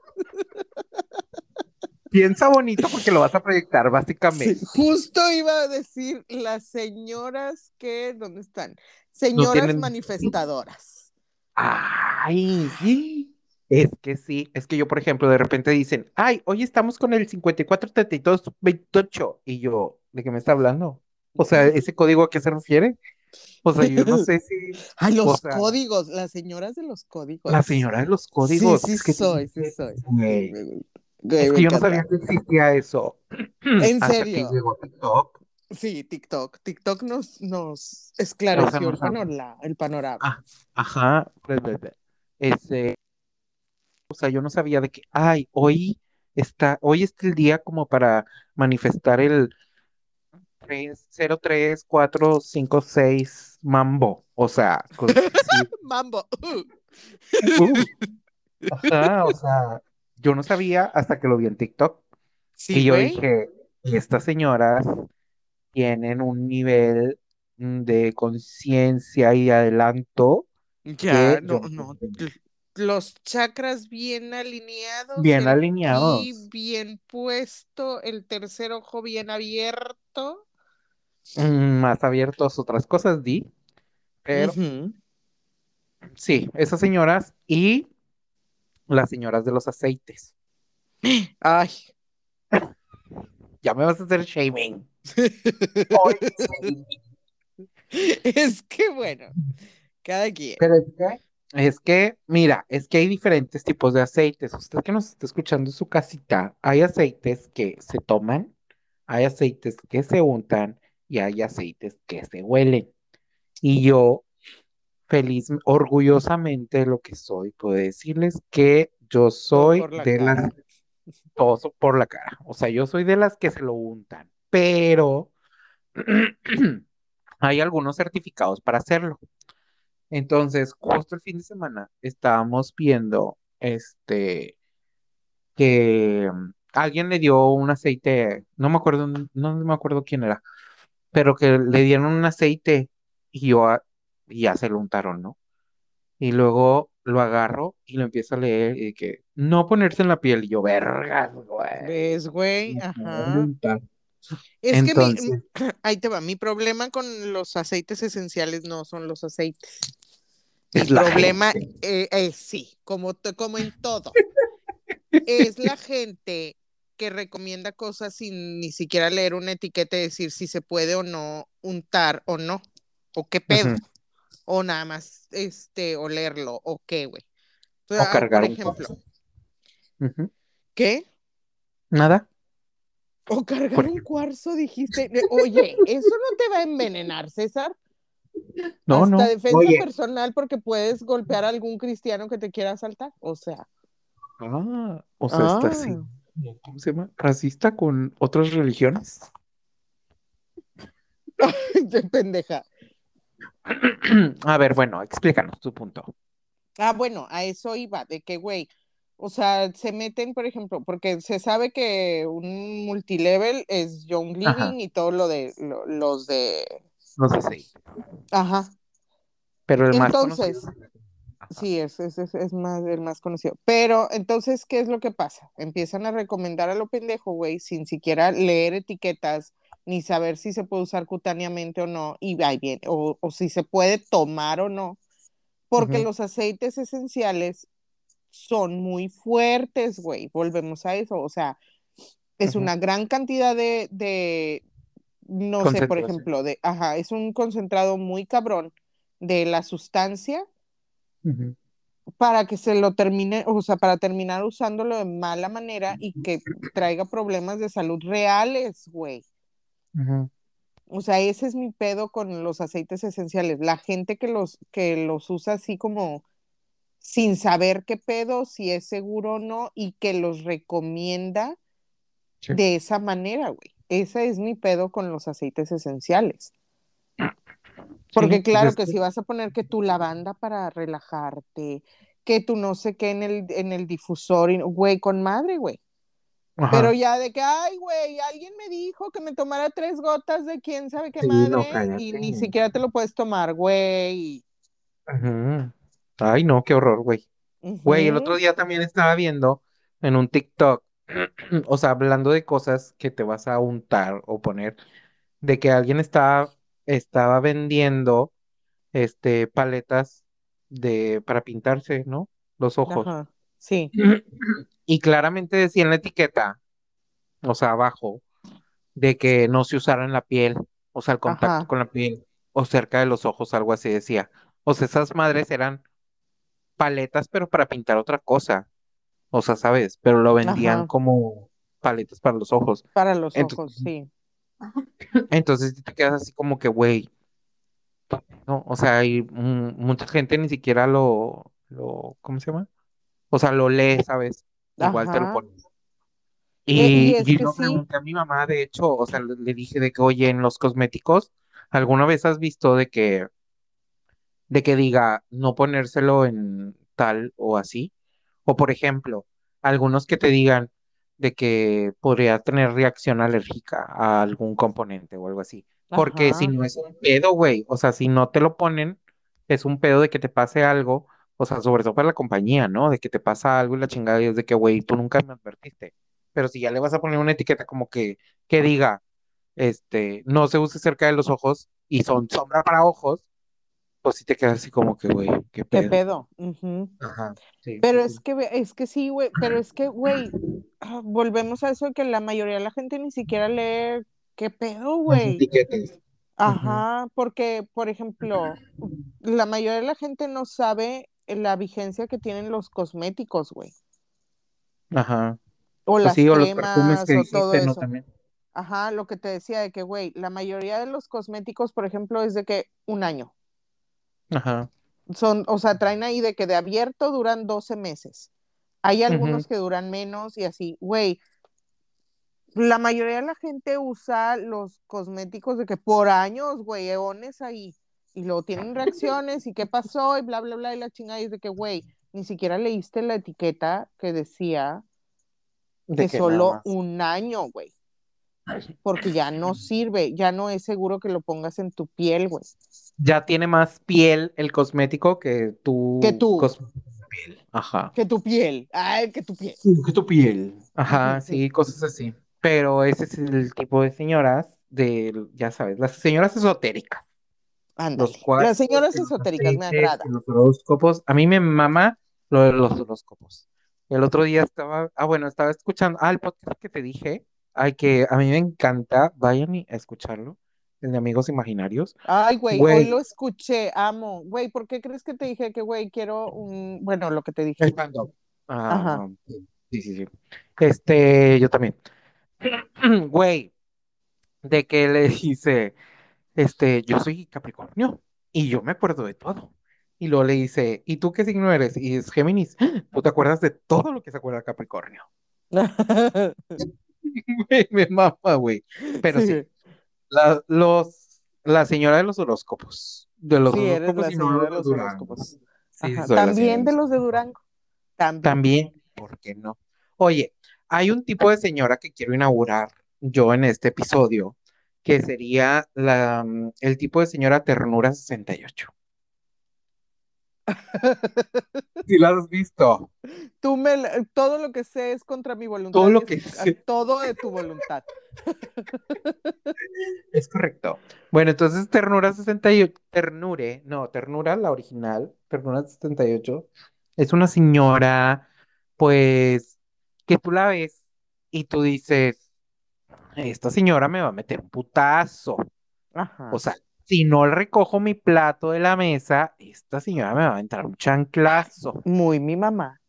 Piensa bonito porque lo vas a proyectar, Sí, básicamente. justo iba a decir las señoras que, ¿dónde están? Señoras tienen- manifestadoras. Ay, sí. Es que sí, es que yo, por ejemplo, de repente dicen, ay, hoy estamos con el 543228. Y yo, ¿de qué me está hablando? O sea, ¿ese código a qué se refiere? O sea, yo no sé si Ay, los O sea- códigos, las señoras de los códigos. la señora de los códigos. Sí, sí es que soy, sí soy. Güey, Güey, es me que yo no sabía que existía eso. ¿En serio? TikTok. Sí, TikTok. TikTok nos, nos esclareció el, panola- el panorama. Ah, Ajá, pues, pues, pues, este, o sea, yo no sabía de que, ay, hoy está, hoy es el día como para manifestar el 034456 mambo, o sea, con- sí, Mambo. uh, ajá, o sea, yo no sabía hasta que lo vi en TikTok Sí, y yo güey. dije, estas señoras tienen un nivel mm, de conciencia y adelanto Ya, que no, yo no. Los chakras bien alineados. Bien alineados. ki bien puesto, el tercer ojo bien abierto. Mm, más abiertos otras cosas, di, pero sí, esas señoras y las señoras de los aceites. Ay. Ya me vas a hacer shaming. Es que bueno, cada quien. Pero es que, es que, mira, es que hay diferentes tipos de aceites. Usted que nos está escuchando en su casita, hay aceites que se toman hay aceites que se untan y hay aceites que se huelen. Y yo, feliz, orgullosamente lo que soy, puedo decirles que yo soy la de cara. las, todo por la cara. O sea, yo soy de las que se lo untan, pero hay algunos certificados para hacerlo. Entonces, justo el fin de semana estábamos viendo este que alguien le dio un aceite, no me acuerdo, no me acuerdo quién era, pero que le dieron un aceite y yo a- y ya se lo untaron, ¿no? Y luego lo agarro y lo empiezo a leer y que no ponerse en la piel y yo, vergas, güey. ¿Ves, güey? Ajá. untar". Es que mi- Entonces, ahí te va, mi problema con los aceites esenciales no son los aceites. Mi problema, eh, eh, sí, como, como en todo, es la gente que recomienda cosas sin ni siquiera leer una etiqueta y decir si se puede o no untar o no, o qué pedo. O nada más este, olerlo, o qué, güey. O cargar por un ejemplo, cuarzo. ¿qué? Nada. O cargar Por un cuarzo, dijiste. Oye, eso no te va a envenenar, César. No, Hasta no. defensa Oye, personal porque puedes golpear a algún cristiano que te quiera asaltar. O sea, ah, o sea, está así. ah, ¿Cómo se llama? ¿Racista con otras religiones? qué pendeja. A ver, bueno, explícanos tu punto. Ah, bueno, a eso iba, de que, güey, o sea, se meten, por ejemplo, porque se sabe que un multilevel es Young Ajá. Living y todo lo de lo- los de. No sé si. Ajá. Pero el más Entonces, conocido. Ajá. Sí, es, es, es, es más, el más conocido. Pero entonces, ¿qué es lo que pasa? Empiezan a recomendar a lo pendejo, güey, sin siquiera leer etiquetas, ni saber si se puede usar cutáneamente o no, y ahí viene, o, o si se puede tomar o no, porque los aceites esenciales son muy fuertes, güey. Volvemos a eso, o sea, es una gran cantidad de, de, no sé, por ejemplo, de, ajá, es un concentrado muy cabrón de la sustancia para que se lo termine, o sea, para terminar usándolo de mala manera y que traiga problemas de salud reales, güey. O sea, ese es mi pedo con los aceites esenciales. La gente que los, que los usa así como sin saber qué pedo, si es seguro o no, y que los recomienda Sí. de esa manera, güey. Ese es mi pedo con los aceites esenciales. Porque Sí, claro pues que si vas a poner que tu lavanda para relajarte, que tu no sé qué en el, en el difusor, y- güey, con madre, güey. Ajá. Pero ya de que, ay, güey, alguien me dijo que me tomara tres gotas de quién sabe qué Sí, no, madre y ni siquiera te lo puedes tomar, güey. Ay, no, qué horror, güey. Güey, el otro día también estaba viendo en un TikTok, o sea, hablando de cosas que te vas a untar o poner, de que alguien estaba, estaba vendiendo este paletas de para pintarse, ¿no? Los ojos. Ajá, sí, Y claramente decía en la etiqueta, o sea, abajo, de que no se usara en la piel, o sea, el contacto ajá, con la piel, o cerca de los ojos, algo así decía. O sea, esas madres eran paletas, pero para pintar otra cosa. O sea, ¿sabes? Pero lo vendían ajá, como paletas para los ojos. para los Entonces, ojos, sí. entonces te quedas así como que, güey, ¿no? O sea, hay mucha gente ni siquiera lo, lo, ¿cómo se llama? O sea, lo lee, ¿sabes? Igual te lo pones. E- y Y es yo sí, pregunté a mi mamá, de hecho, o sea, le, dije de que, oye, en los cosméticos, ¿alguna vez has visto de que, de que diga no ponérselo en tal o así? O por ejemplo, algunos que te digan de que podría tener reacción alérgica a algún componente o algo así. Porque si no es un pedo, güey, o sea, si no te lo ponen, es un pedo de que te pase algo, o sea, sobre todo para la compañía, ¿no? De que te pasa algo y la chingada y es de que, güey, tú nunca me advertiste. Pero si ya le vas a poner una etiqueta como que, que diga, este, no se use cerca de los ojos y son sombra para ojos, pues sí te quedas así como que, güey, qué qué pedo. pedo. Ujú. Ajá, sí, sí, Pero es que, es que sí, güey, pero es que, güey, ah, volvemos a eso de que la mayoría de la gente ni siquiera lee qué pedo, güey. etiquetas. Ajá, porque, por ejemplo, la mayoría de la gente no sabe la vigencia que tienen los cosméticos, güey, Ajá. o Pues las sí, o los perfumes cremas, que o todo ¿no? eso. También. Ajá, lo que te decía de que, güey, la mayoría de los cosméticos, por ejemplo, es de que un año. Ajá. Son, o sea, traen ahí de que de abierto duran 12 meses. Hay algunos que duran menos y así, güey. La mayoría de la gente usa los cosméticos de que por años, güey, eones ahí. Y luego tienen reacciones y qué pasó y bla, bla, bla. Y la chingada y es de que, güey, ni siquiera leíste la etiqueta que decía De que que solo un año, güey. Porque ya no sirve, ya no es seguro que lo pongas en tu piel, güey. Ya tiene más piel el cosmético que tu Que tú. cos- piel. Ajá. Que tu piel, ay, que tu piel. Que tu piel. Ajá, Ujú, sí, cosas así. Pero ese es el tipo de señoras de, ya sabes, las señoras esotéricas. Ándale. Las señoras esotéricas me agrada. Los horóscopos. A mí me mama lo de los horóscopos. El otro día estaba, ah, bueno, estaba escuchando, ah, el podcast que te dije, ay, que a mí me encanta, vayan y- a escucharlo, el de Amigos Imaginarios. Ay, güey, hoy lo escuché, amo. Güey, ¿por qué crees que te dije que, güey, quiero un, bueno, lo que te dije? El stand-up. Ah, Ajá. sí, sí, sí. Este, yo también. Güey, de que le dice, este, yo soy Capricornio y yo me acuerdo de todo. Y luego le dice, ¿y tú qué signo eres? Y es Géminis. ¿Tú te acuerdas de todo lo que se acuerda Capricornio? Güey, me mama, güey. Pero sí, la, los, la señora de los horóscopos. De los Sí, eres horóscopos la y no señora de los Durango. horóscopos. Sí, señora También de de los de Durango. También. También, ¿por qué no? Oye, hay un tipo de señora que quiero inaugurar yo en este episodio, que sería la, el tipo de señora ternura 68. ¿Sí la has visto? Tú me, todo lo que sé es contra mi voluntad. Todo lo es que a- sé. Todo de tu voluntad. Es correcto. Bueno, entonces Ternura 68, Ternure, no, Ternura, la original, Ternura 68, es una señora, pues, que tú la ves y tú dices, esta señora me va a meter un putazo. Ajá. O sea, si no recojo mi plato de la mesa, esta señora me va a entrar un chanclazo. Muy mi mamá.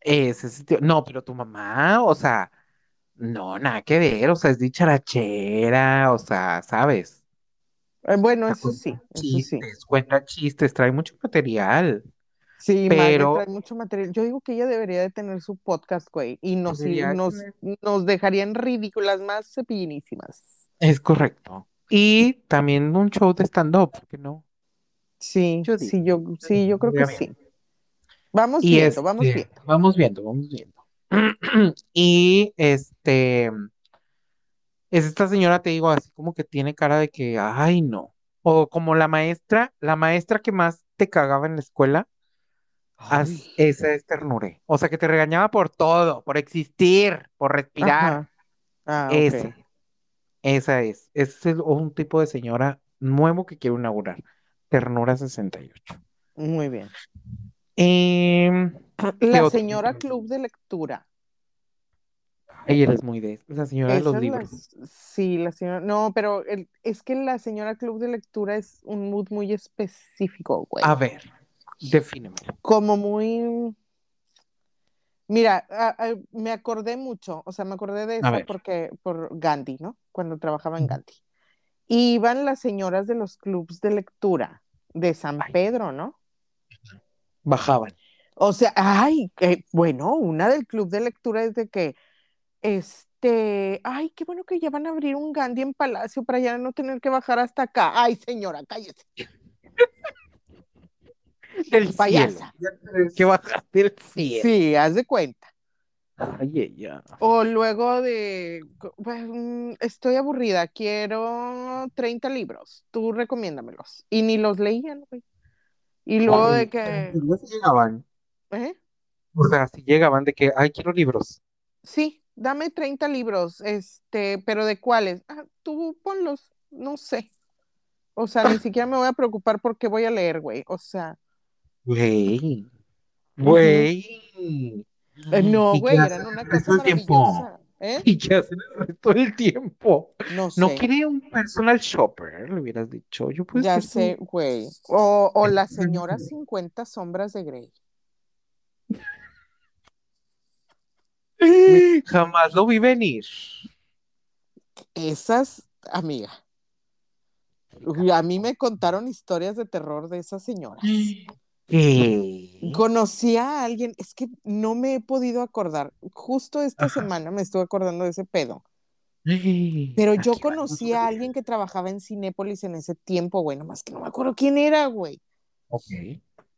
Ese sitio- No, pero tu mamá, o sea, no, nada que ver, o sea, es dicharachera, o sea, ¿sabes? Eh, bueno, eso sí, eso sí. chistes, cuenta chistes, trae mucho material. Sí, Pero- trae mucho material. Yo digo que ella debería de tener su podcast, güey, y nos, nos, nos dejarían ridículas más cepillinísimas. Es correcto. Y también un show de stand-up, ¿por qué no? Sí, Yo sí, yo, sí, yo creo que sí. Vamos Y viendo, vamos viendo. Vamos viendo, vamos viendo. Y este es esta señora, te digo, así como que tiene cara de que, ay, no. O como la maestra, la maestra que más te cagaba en la escuela, Ay. esa es ternure. O sea, que te regañaba por todo, por existir, por respirar. Ah. Esa, esa es. Ese es un tipo de señora nuevo que quiero inaugurar. Ternura 68. Muy bien. Em, La señora? Club de Lectura. ay, eres muy de la señora de los libros. sí, la señora. No, pero el- es que la señora Club de Lectura es un mood muy específico, güey. A ver, defínemelo. Como muy. Mira, a- a- me acordé mucho, o sea, me acordé de eso porque por Gandhi, ¿no? Cuando trabajaba en Gandhi. Y iban las señoras de los clubs de lectura de San Ay. Pedro, ¿no? Bajaban. O sea, ay, bueno, una del club de lectura es de que, este, ay, qué bueno que ya van a abrir un Gandhi en Palacio para ya no tener que bajar hasta acá. Ay, señora, cállese. Del Payasa. cielo. Ya tienes que bajar del cielo. Sí, haz de cuenta. Ay, ella. O luego de, pues, mm, estoy aburrida, quiero 30 libros, tú recomiéndamelos. Y ni los leían, güey. Y luego de que, Ya sí llegaban. ¿eh? O sea, si llegaban de que, ay, quiero libros. Sí, dame 30 libros, este, pero ¿de cuáles? Ah, tú ponlos, no sé. O sea, ni siquiera me voy a preocupar porque voy a leer, güey. O sea, Güey. Güey. eh, no, ¿Y qué güey, eran una el cosa maravillosa. ¿Eh? ¿Y qué hacen el resto del tiempo? No No sé, quiere un personal shopper, le hubieras dicho. Yo puedo ya sé, güey. O, o la señora 50 sombras de Grey. Jamás lo vi venir. esas, amiga. A mí me contaron historias de terror de esas señoras. ¿Qué? Conocí a alguien, es que no me he podido acordar. Justo esta Ajá. semana me estuve acordando de ese pedo. Pero yo Aquí va, conocí a alguien que trabajaba en Cinépolis en ese tiempo, güey, nomás que no me acuerdo quién era, güey. Ok.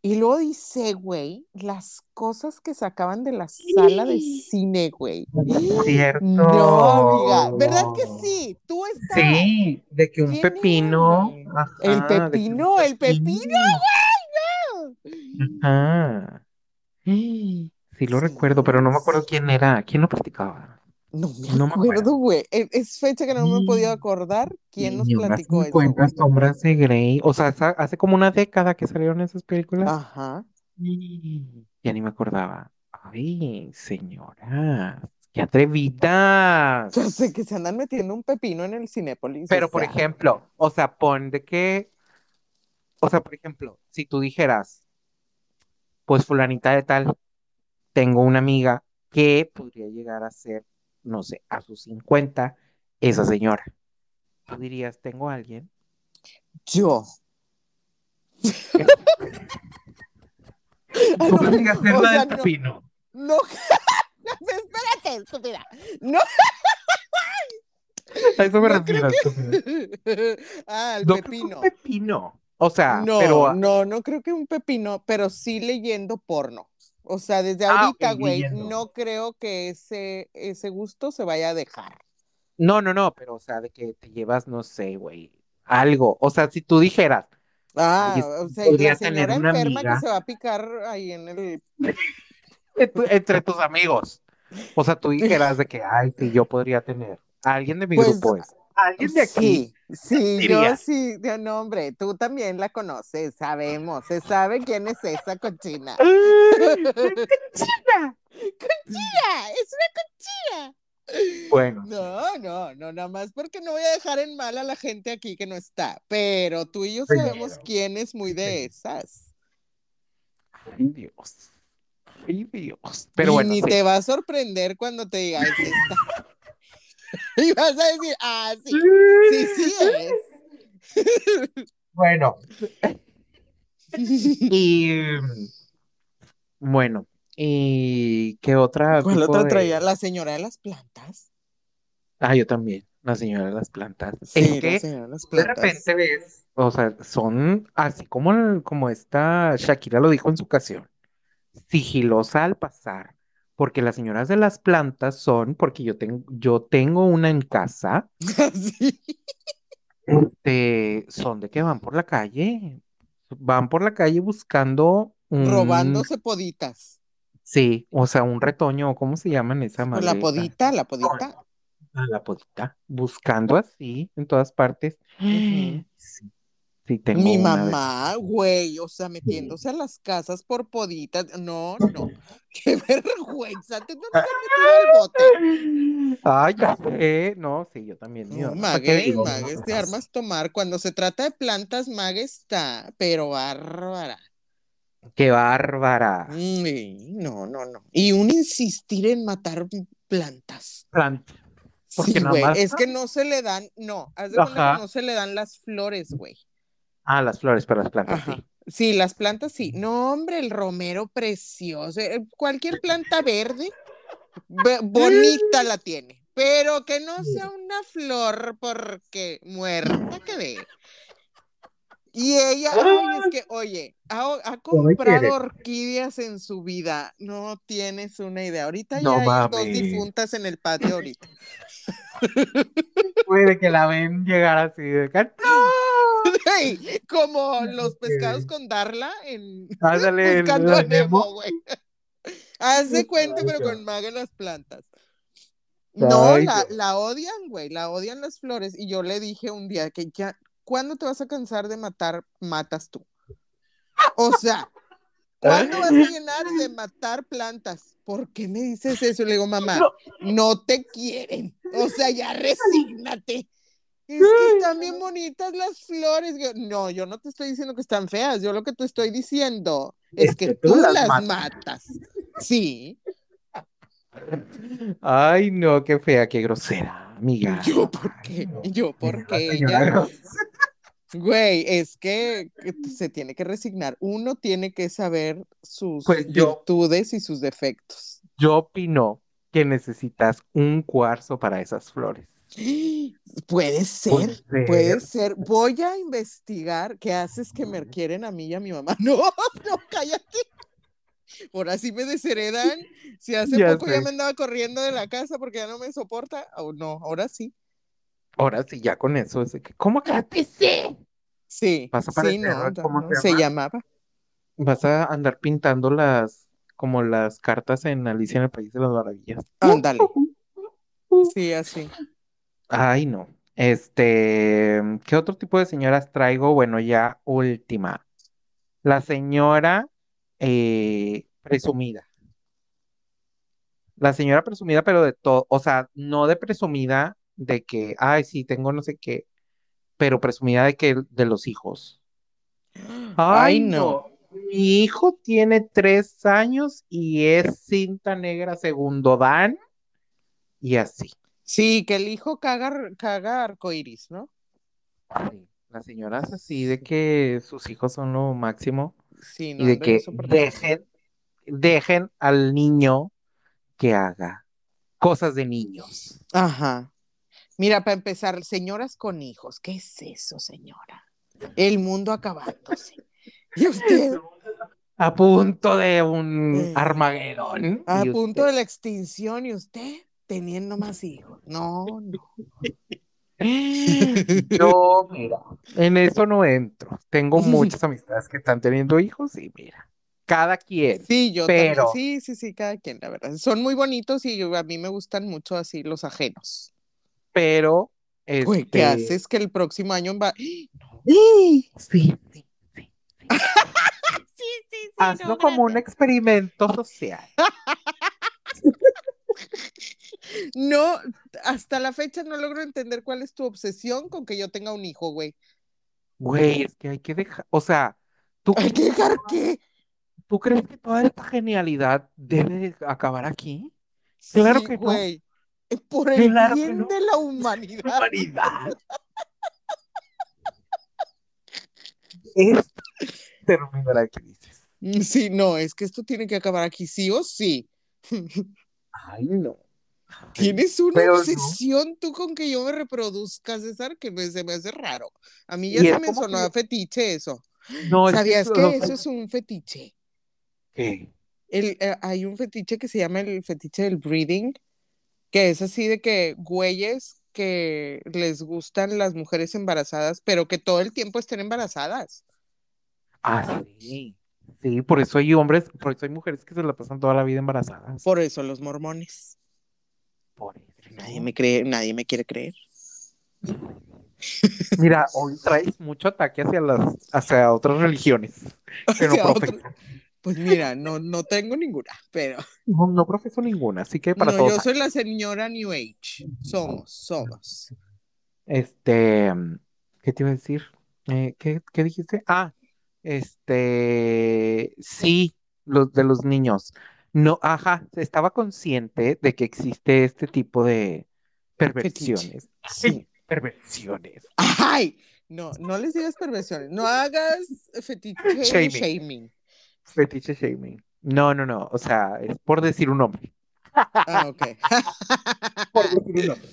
Y luego dice, güey, las cosas que sacaban de la sala de cine, güey. Cierto. No, amiga, ¿verdad que sí? Tú estás. Sí, de que un ¿Quién era, pepino. güey? ajá, El pepino, el pepino, Ajá. Sí, lo Sí, recuerdo, pero no me acuerdo sí. quién era. ¿Quién lo practicaba? No me No me acuerdo, güey. Es, es fecha que no me he podido acordar quién nos Y unas platicó eso. 50 güey. sombras de Grey. O sea, hace- hace como una década que salieron esas películas. Ajá. Y Ya ni me acordaba. Ay, señora, qué atrevidas. Ya sé que se andan metiendo un pepino en el Cinépolis. Pero, por sea, ejemplo, o sea, pon de que, o sea, por ejemplo, si tú dijeras, pues fulanita de tal, tengo una amiga que podría llegar a ser, no sé, a sus 50, esa señora. Tú dirías, tengo a alguien. Yo. ¿Cómo no, podría ser o la sea, del no. pepino? No. Espérate, estúpida. No, A eso me No refiero, estúpido. ah, el No que pepino. pepino. O sea, No, pero no, no creo que un pepino, pero sí leyendo porno. O sea, desde Ah, ahorita, güey, no creo que ese, ese gusto se vaya a dejar. no, no, no, pero o sea, de que te llevas, no sé, güey, algo. O sea, si tú dijeras, Ah, o sea, la tener señora una enferma amiga. que se va a picar ahí en el... "Entre- tus amigos. O sea, tú dijeras de que, ay, sí, yo podría tener a alguien de mi Pues, grupo es. Alguien de aquí. Sí, sí, yo sí, de- no, hombre, tú también la conoces, sabemos, se sabe quién es esa cochina. China. ¡Cochina! ¡Es una cochina! Bueno, No, no, no, nada más porque no voy a dejar en mal a la gente aquí que no está, pero tú y yo Pero- sabemos quién es muy de esas. ay, Dios. Ay, Dios. Pero y bueno, ni sí. te va a sorprender cuando te diga, es esta. y vas a decir, ah, sí, sí, sí es. Bueno, y mm, bueno, ¿y qué otra ¿Cuál otra de- traía? La señora de las plantas. Ah, yo también, la señora de las plantas. Sí, Es la que señora de las de plantas. repente ves, o sea, son así como, como esta Shakira lo dijo en su ocasión, sigilosa al pasar, porque las señoras de las plantas son, porque yo tengo, yo tengo una en casa, Sí. este, son de que van por la calle, van por la calle buscando un, Robándose poditas. sí, o sea, un retoño, ¿cómo se llaman esa Pues la podita, la podita. A la podita, buscando así en todas partes. Sí, sí, tengo Mi mamá, güey, o sea, metiéndose a las casas por poditas. No, no. Qué vergüenza. ¿Te se han metido al bote? Ay, ya sé. No, sí, yo también. No, mamá, ¿para qué Mague? Mague de armas tomar. Cuando se trata de plantas, Mague está, pero bárbara. Qué bárbara. Mm, no, no, no. Y un insistir en matar plantas. Plan- Porque Sí, güey, es que no se le dan, no, haz de cuenta Ajá. que no se le dan las flores, güey. Ah, las flores para las plantas, Ajá. sí. Sí, las plantas sí. No, hombre, el romero precioso. eh, Cualquier planta verde, bonita la tiene. Pero que no sea una flor porque muerta que ve. Y ella, ay, es que, oye, ha, comprado orquídeas en su vida. No tienes una idea. Ahorita No ya hay dos difuntas en el patio ahorita. Puede que la ven llegar así de que, Como los pescados con Darla en Ándale, buscando a Nemo. Güey. Haz de cuenta, pero con Maga en las plantas. No, la, la odian, güey, la odian las flores. Y yo le dije un día que ya, ¿cuándo te vas a cansar de matar, matas tú? O sea, ¿cuándo vas a llenar de matar plantas? ¿Por qué me dices eso? Le digo, mamá, no te quieren. O sea, ya resígnate. Es que están bien bonitas las flores. Yo, no, yo no te estoy diciendo que están feas. Yo lo que te estoy diciendo es que tú las matas. Sí. Ay, no, qué fea, qué grosera. amiga. Yo, ¿por qué? no. Yo, ¿por qué? Ella- Güey, es que se tiene que resignar. Uno tiene que saber sus Pues yo- virtudes y sus defectos. Yo opino que necesitas un cuarzo para esas flores. Puede ser, Puede puede ser. Voy a investigar qué haces que me quieren a mí y a mi mamá. No, no, cállate. Ahora sí me desheredan. Si hace Ya poco ya me andaba corriendo de la casa porque ya no me soporta, o no, ahora sí. Ahora sí, ya con eso, es que, ¿cómo que te sé? Sí, Vas a sí, no, no, ¿cómo no, se se llama? llamaba. Vas a andar pintando las, como las cartas en Alicia en el País de las Maravillas. Ándale. Sí, así. Ay, no. Este, ¿qué otro tipo de señoras traigo? Bueno, ya última. La señora eh, presumida. La señora presumida, pero de todo, o sea, no de presumida de que, ay, sí, tengo no sé qué, pero presumida de que de los hijos. Ay, no. Mi hijo tiene tres años y es cinta negra segundo dan y así. Sí, que el hijo caga, caga arcoiris, ¿no? Sí, Las señoras así de que sus hijos son lo máximo Sí, no, y de que dejen, dejen al niño que haga cosas de niños. Ajá. Mira, para empezar, señoras con hijos, ¿qué es eso, señora? El mundo acabándose. Y usted A punto de un Eh, Armagedón. a punto usted- de la extinción y usted teniendo más hijos. No, no. Yo, mira, en eso no entro. Tengo muchas amistades que están teniendo hijos y mira, cada quien. Sí, yo Pero- también. Sí, sí, sí, cada quien, la verdad. Son muy bonitos y a mí me gustan mucho así los ajenos. Pero, Güey, ¿qué este, haces que el próximo año va? Sí, sí, sí. Sí, sí, sí, Hazlo como un experimento social. No, hasta la fecha no logro entender cuál es tu obsesión con que yo tenga un hijo, güey. Güey, es que hay que dejar, o sea, ¿tú, Hay que dejar que. ¿tú crees que toda esta genialidad debe de acabar aquí? Claro Sí, que no. güey. Eh, Por el Claro que bien no. de la humanidad. Humanidad. Es termina la crisis. Mm, Sí, no, es que esto tiene que acabar aquí, sí o sí. Ay, no. Tienes una pero no. obsesión tú con que yo me reproduzca, César, que me, se me hace raro. A mí ya se me sonó que- a fetiche eso. No, es ¿Sabías que que eso es un fetiche? ¿Qué? El, eh, hay un fetiche que se llama el fetiche del breeding, que es así de que güeyes que les gustan las mujeres embarazadas, pero que todo el tiempo estén embarazadas. Ah, sí. Sí, por eso hay hombres, por eso hay mujeres que se la pasan toda la vida embarazadas. Por eso los mormones. Por eso. Nadie me cree, nadie me quiere creer. Mira, hoy traes mucho ataque hacia las, hacia otras religiones que no otro-. Pues mira, no, no tengo ninguna, pero No, no profeso ninguna, así que para no, todos. yo soy la señora New Age. Somos, somos. Este, ¿qué te iba a decir? Eh, ¿qué, qué dijiste? Ah, este, sí, los de los niños. No, ajá, estaba consciente de que existe este tipo de perversiones. Sí. Perversiones. Ay, no, no les digas perversiones, no hagas fetiche Shaming. shaming. Fetiche shaming. No, no, no, o sea, es por decir un nombre. Ah, ok. Por decir un nombre.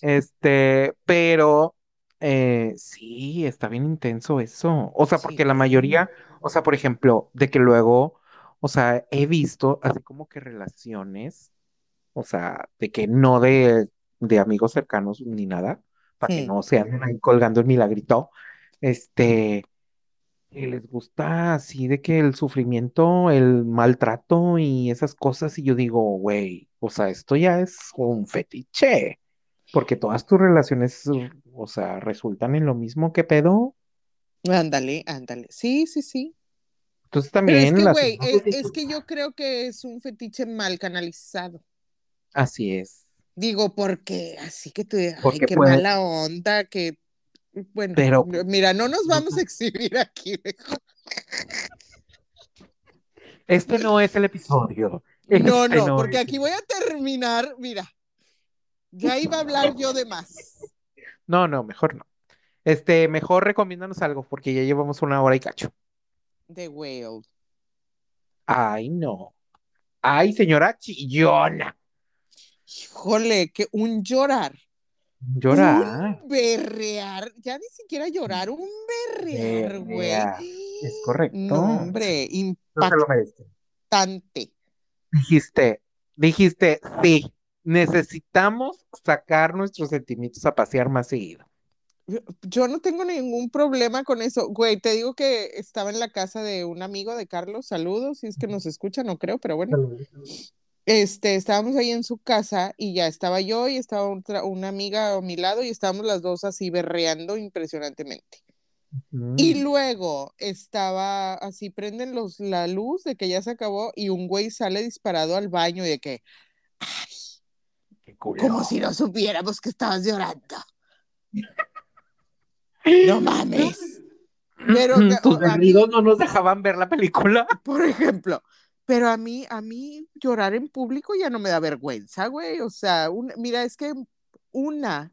Este, pero eh, sí, está bien intenso eso. O sea, Sí. porque la mayoría, o sea, por ejemplo, de que luego, o sea, he visto así como que relaciones, o sea, de que no de, de amigos cercanos ni nada, para que no se anden ahí colgando el milagrito, este, que les gusta así de que el sufrimiento, el maltrato y esas cosas, y yo digo, güey, o sea, esto ya es un fetiche. Porque todas tus relaciones, o sea, resultan en lo mismo que pedo. Ándale, ándale. Sí, sí, sí. Entonces Pero también es que, las- güey, es, es que yo creo que es un fetiche mal canalizado. Así es. Digo, porque así que tú, ay, Porque qué puede- mala onda, que, bueno, Pero- mira, no nos vamos a exhibir aquí. Este no es el episodio. No, Este no, porque es- aquí voy a terminar, mira, Ya iba a hablar yo de más. No, no, mejor no. Este, mejor recomiéndanos algo, porque ya llevamos una hora y cacho. The Whale. Ay, no. Ay, señora chillona. Híjole, que un llorar. Llorar. Un berrear. Ya ni siquiera llorar, un berrear, güey. Es correcto. No, hombre, impactante. Dijiste, dijiste, sí, necesitamos sacar nuestros sentimientos a pasear más seguido. Yo, no tengo ningún problema con eso. Güey, te digo que estaba en la casa de un amigo de Carlos. Saludos, si es que nos escucha, no creo, pero bueno. Este, estábamos ahí en su casa y ya estaba yo y estaba otra, una amiga a mi lado y estábamos las dos así berreando impresionantemente. Y luego estaba así, prenden los, la luz de que ya se acabó y un güey sale disparado al baño y de que, ay, Qué como si no supiéramos que estabas llorando. No mames. Pero Tus mí- amigos no nos dejaban ver la película. por ejemplo. Pero a mí, a mí llorar en público ya no me da vergüenza, güey. O sea, un- mira, es que una,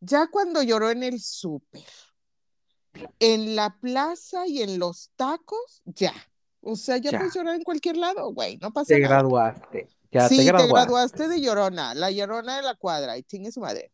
ya cuando lloró en el súper, en la plaza y en los tacos, ya. O sea, ya, Ya. puedes llorar en cualquier lado, güey. No pasa Te nada. graduaste. Ya sí, te graduaste. graduaste de llorona, la llorona de la cuadra, y chingue su madre.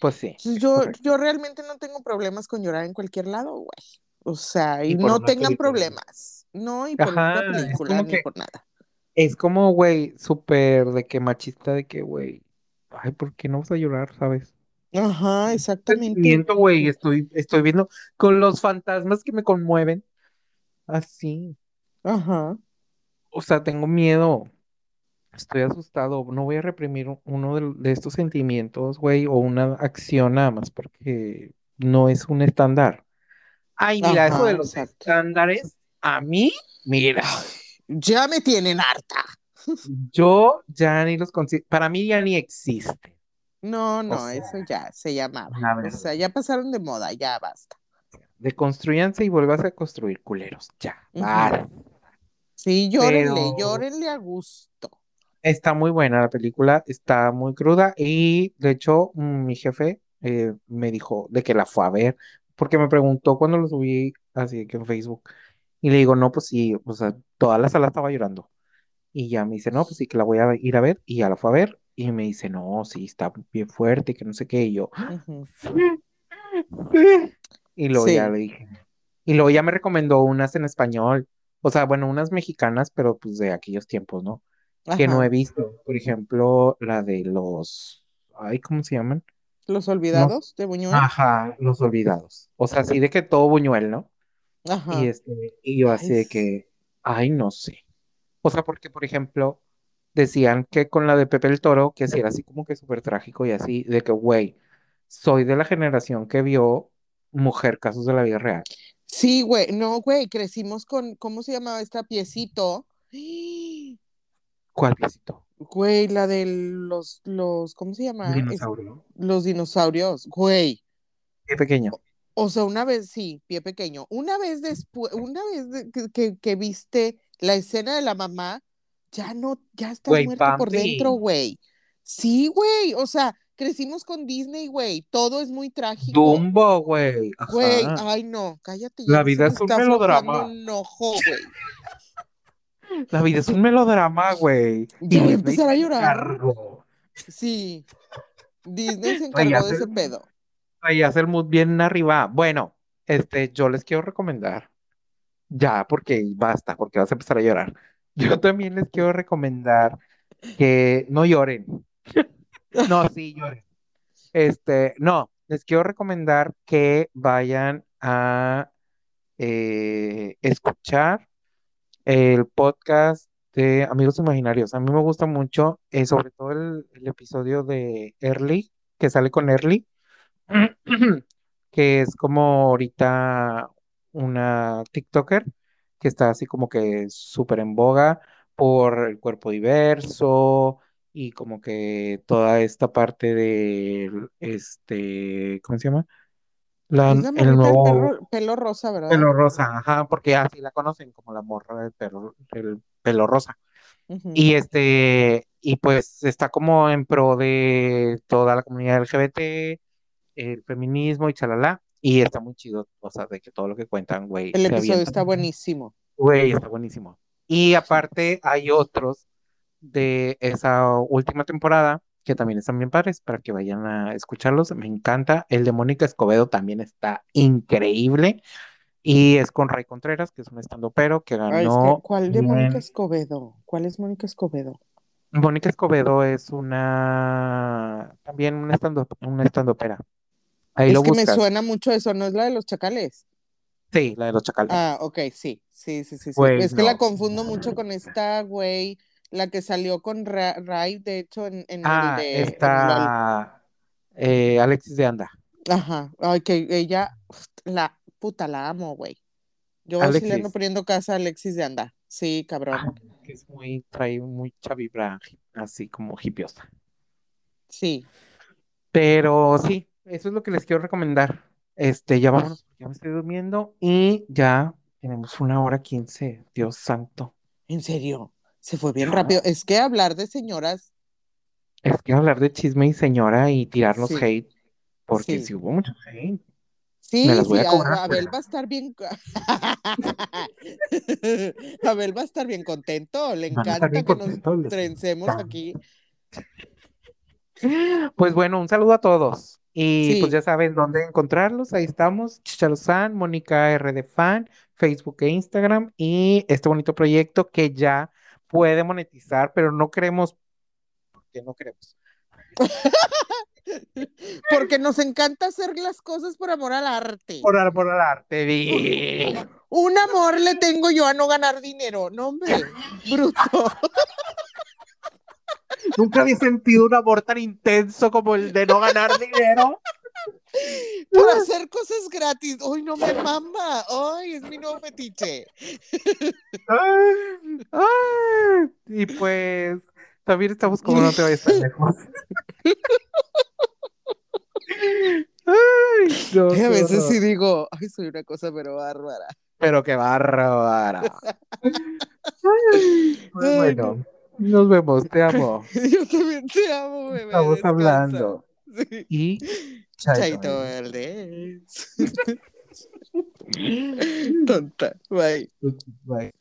Pues sí. Yo, correcto. yo realmente no tengo problemas con llorar en cualquier lado, güey. O sea, y, no tengan película. problemas. No, y por Ajá, una película, ni que- por nada. Es como, güey, súper de que machista, de que, güey, ay, ¿por qué no vas a llorar, sabes? Ajá, exactamente. Sentimiento, güey, estoy, estoy viendo con los fantasmas que me conmueven. Así. Ajá. O sea, tengo miedo. Estoy asustado. No voy a reprimir uno de, de estos sentimientos, güey, o una acción nada más porque no es un estándar. Ay, mira, eso Ajá, de los exacto. estándares, a mí, mira, Ya me tienen harta. yo ya ni los considero, para mí ya ni existe. No, no, sea, eso ya se llamaba. la O sea, ya pasaron de moda, ya basta. Deconstruyanse y vuelvas a construir culeros. Ya, vale. Sí, llórenle, Pero- llórenle a gusto. Está muy buena la película, está muy cruda y de hecho mm, mi jefe eh, me dijo de que la fue a ver porque me preguntó cuando lo subí así que en Facebook y le digo, no, pues sí, o sea, toda la sala estaba llorando y ya me dice, no, pues sí, que la voy a ir a ver y ya la fue a ver y me dice, no, sí, está bien fuerte, que no sé qué y yo, y luego Sí. ya le dije, y luego ya me recomendó unas en español, o sea, bueno, unas mexicanas, pero pues de aquellos tiempos, ¿no? Que no he visto. Por ejemplo, la de los, ay, ¿cómo se llaman? Los olvidados de Buñuel. Ajá, los olvidados. O sea, así de que todo Buñuel, ¿no? Ajá. Y este, y yo así de que, ay, no sé. O sea, porque, por ejemplo, decían que con la de Pepe el Toro, que sí era así como que súper trágico y así, de que, güey, soy de la generación que vio Mujer, casos de la vida real. Sí, güey, no, güey, crecimos con, ¿cómo se llamaba esta piecito? ¿Cuál visitó? Güey, la de los, los, ¿cómo se llama? Es- Dinosaurio. los dinosaurios, güey. Qué pequeño. O sea, una vez, sí, pie pequeño. Una vez después, una vez de- que, que- que viste la escena de la mamá, ya no, ya estás Güey, muerto por dentro, güey. Sí, güey. O sea, crecimos con Disney, güey. Todo es muy trágico. Dumbo, güey. Güey, ay no, cállate. ya La vida es un está melodrama. un ojo, güey. La vida es un melodrama, güey. Ya voy a empezar a llorar. Sí. Disney se encargó de ese pedo. Ahí hace el mood bien arriba. Bueno, este, yo les quiero recomendar. Ya, porque basta, porque vas a empezar a llorar. Yo también les quiero recomendar que no lloren. No, sí, lloren. Este, no, les quiero recomendar que vayan a eh, escuchar el podcast de Amigos Imaginarios. A mí me gusta mucho, eh, sobre todo el, el episodio de Early, que sale con Early, que es como ahorita una TikToker que está así como que súper en boga por el cuerpo diverso y como que toda esta parte del, este, ¿cómo se llama? La, Es la el nuevo pelo rosa, ¿verdad? pelo rosa, ajá, porque así la conocen como la morra del pelo, del pelo rosa. Y este, y pues está como en pro de toda la comunidad LGBT, el feminismo y chalala. Y está muy chido, o sea, de que todo lo que cuentan, güey. El episodio avientan. está buenísimo. Güey, está buenísimo. Y aparte hay otros de esa última temporada que también están bien padres para que vayan a escucharlos. Me encanta. El de Mónica Escobedo también está increíble. Y es con Ray Contreras, que es un estandopero que Ay, es que, ganó. ¿cuál de Mónica Escobedo? ¿Cuál es Mónica Escobedo? Mónica Escobedo es una también un estando, una estandopera. Ahí es lo que me suena mucho eso, ¿no es la de los chacales? Sí, la de los chacales. Ah, ok, sí, sí, sí, sí. sí. Güey, es que la confundo mucho con esta, güey, la que salió con Ra- Ray, de hecho, en, en Ah, el de... en está eh, Alexis de Anda. Ajá, ay, que ella, la puta, la amo, güey. Yo sí le ando poniendo casa a Alexis de Anda. Sí, cabrón. Ah, que es muy, trae mucha vibra así como hipiosa. Sí. Pero sí, eso es lo que les quiero recomendar. Este, ya vámonos, porque ya me estoy durmiendo y ya tenemos una hora quince, Dios santo. En serio, se fue bien rápido. Es que hablar de señoras, Es que hablar de chisme y señora y tirarnos Sí. hate, porque Sí. si hubo mucho hate. sí, Me las voy sí, a a- cobrar, Abel va a estar bien. Abel va a estar bien contento. Le encanta que nos trencemos aquí. Pues bueno, un saludo a todos. Y Sí. pues ya saben dónde encontrarlos. Ahí estamos. Chicharo-san, Mónica R de Fan, Facebook e Instagram. Y este bonito proyecto que ya puede monetizar, pero no queremos. porque no queremos? Porque nos encanta hacer las cosas por amor al arte. Por, por el arte. di. Un amor le tengo yo a no ganar dinero. No, hombre, bruto. Nunca había sentido un amor tan intenso como el de no ganar dinero. Por hacer cosas gratis. Ay, no me mama. Ay, es mi nuevo fetiche. Ay, ay. Y pues también estamos como no te vayas tan lejos. Ay, no, Y a veces horror. sí digo, ay, soy una cosa pero bárbara. Pero qué bárbara. Ay, Pues bueno, nos vemos, te amo. Yo también te amo, bebé. Estamos descansa. hablando. Sí. Y Chaito verdes. Tonta. Bye. Bye.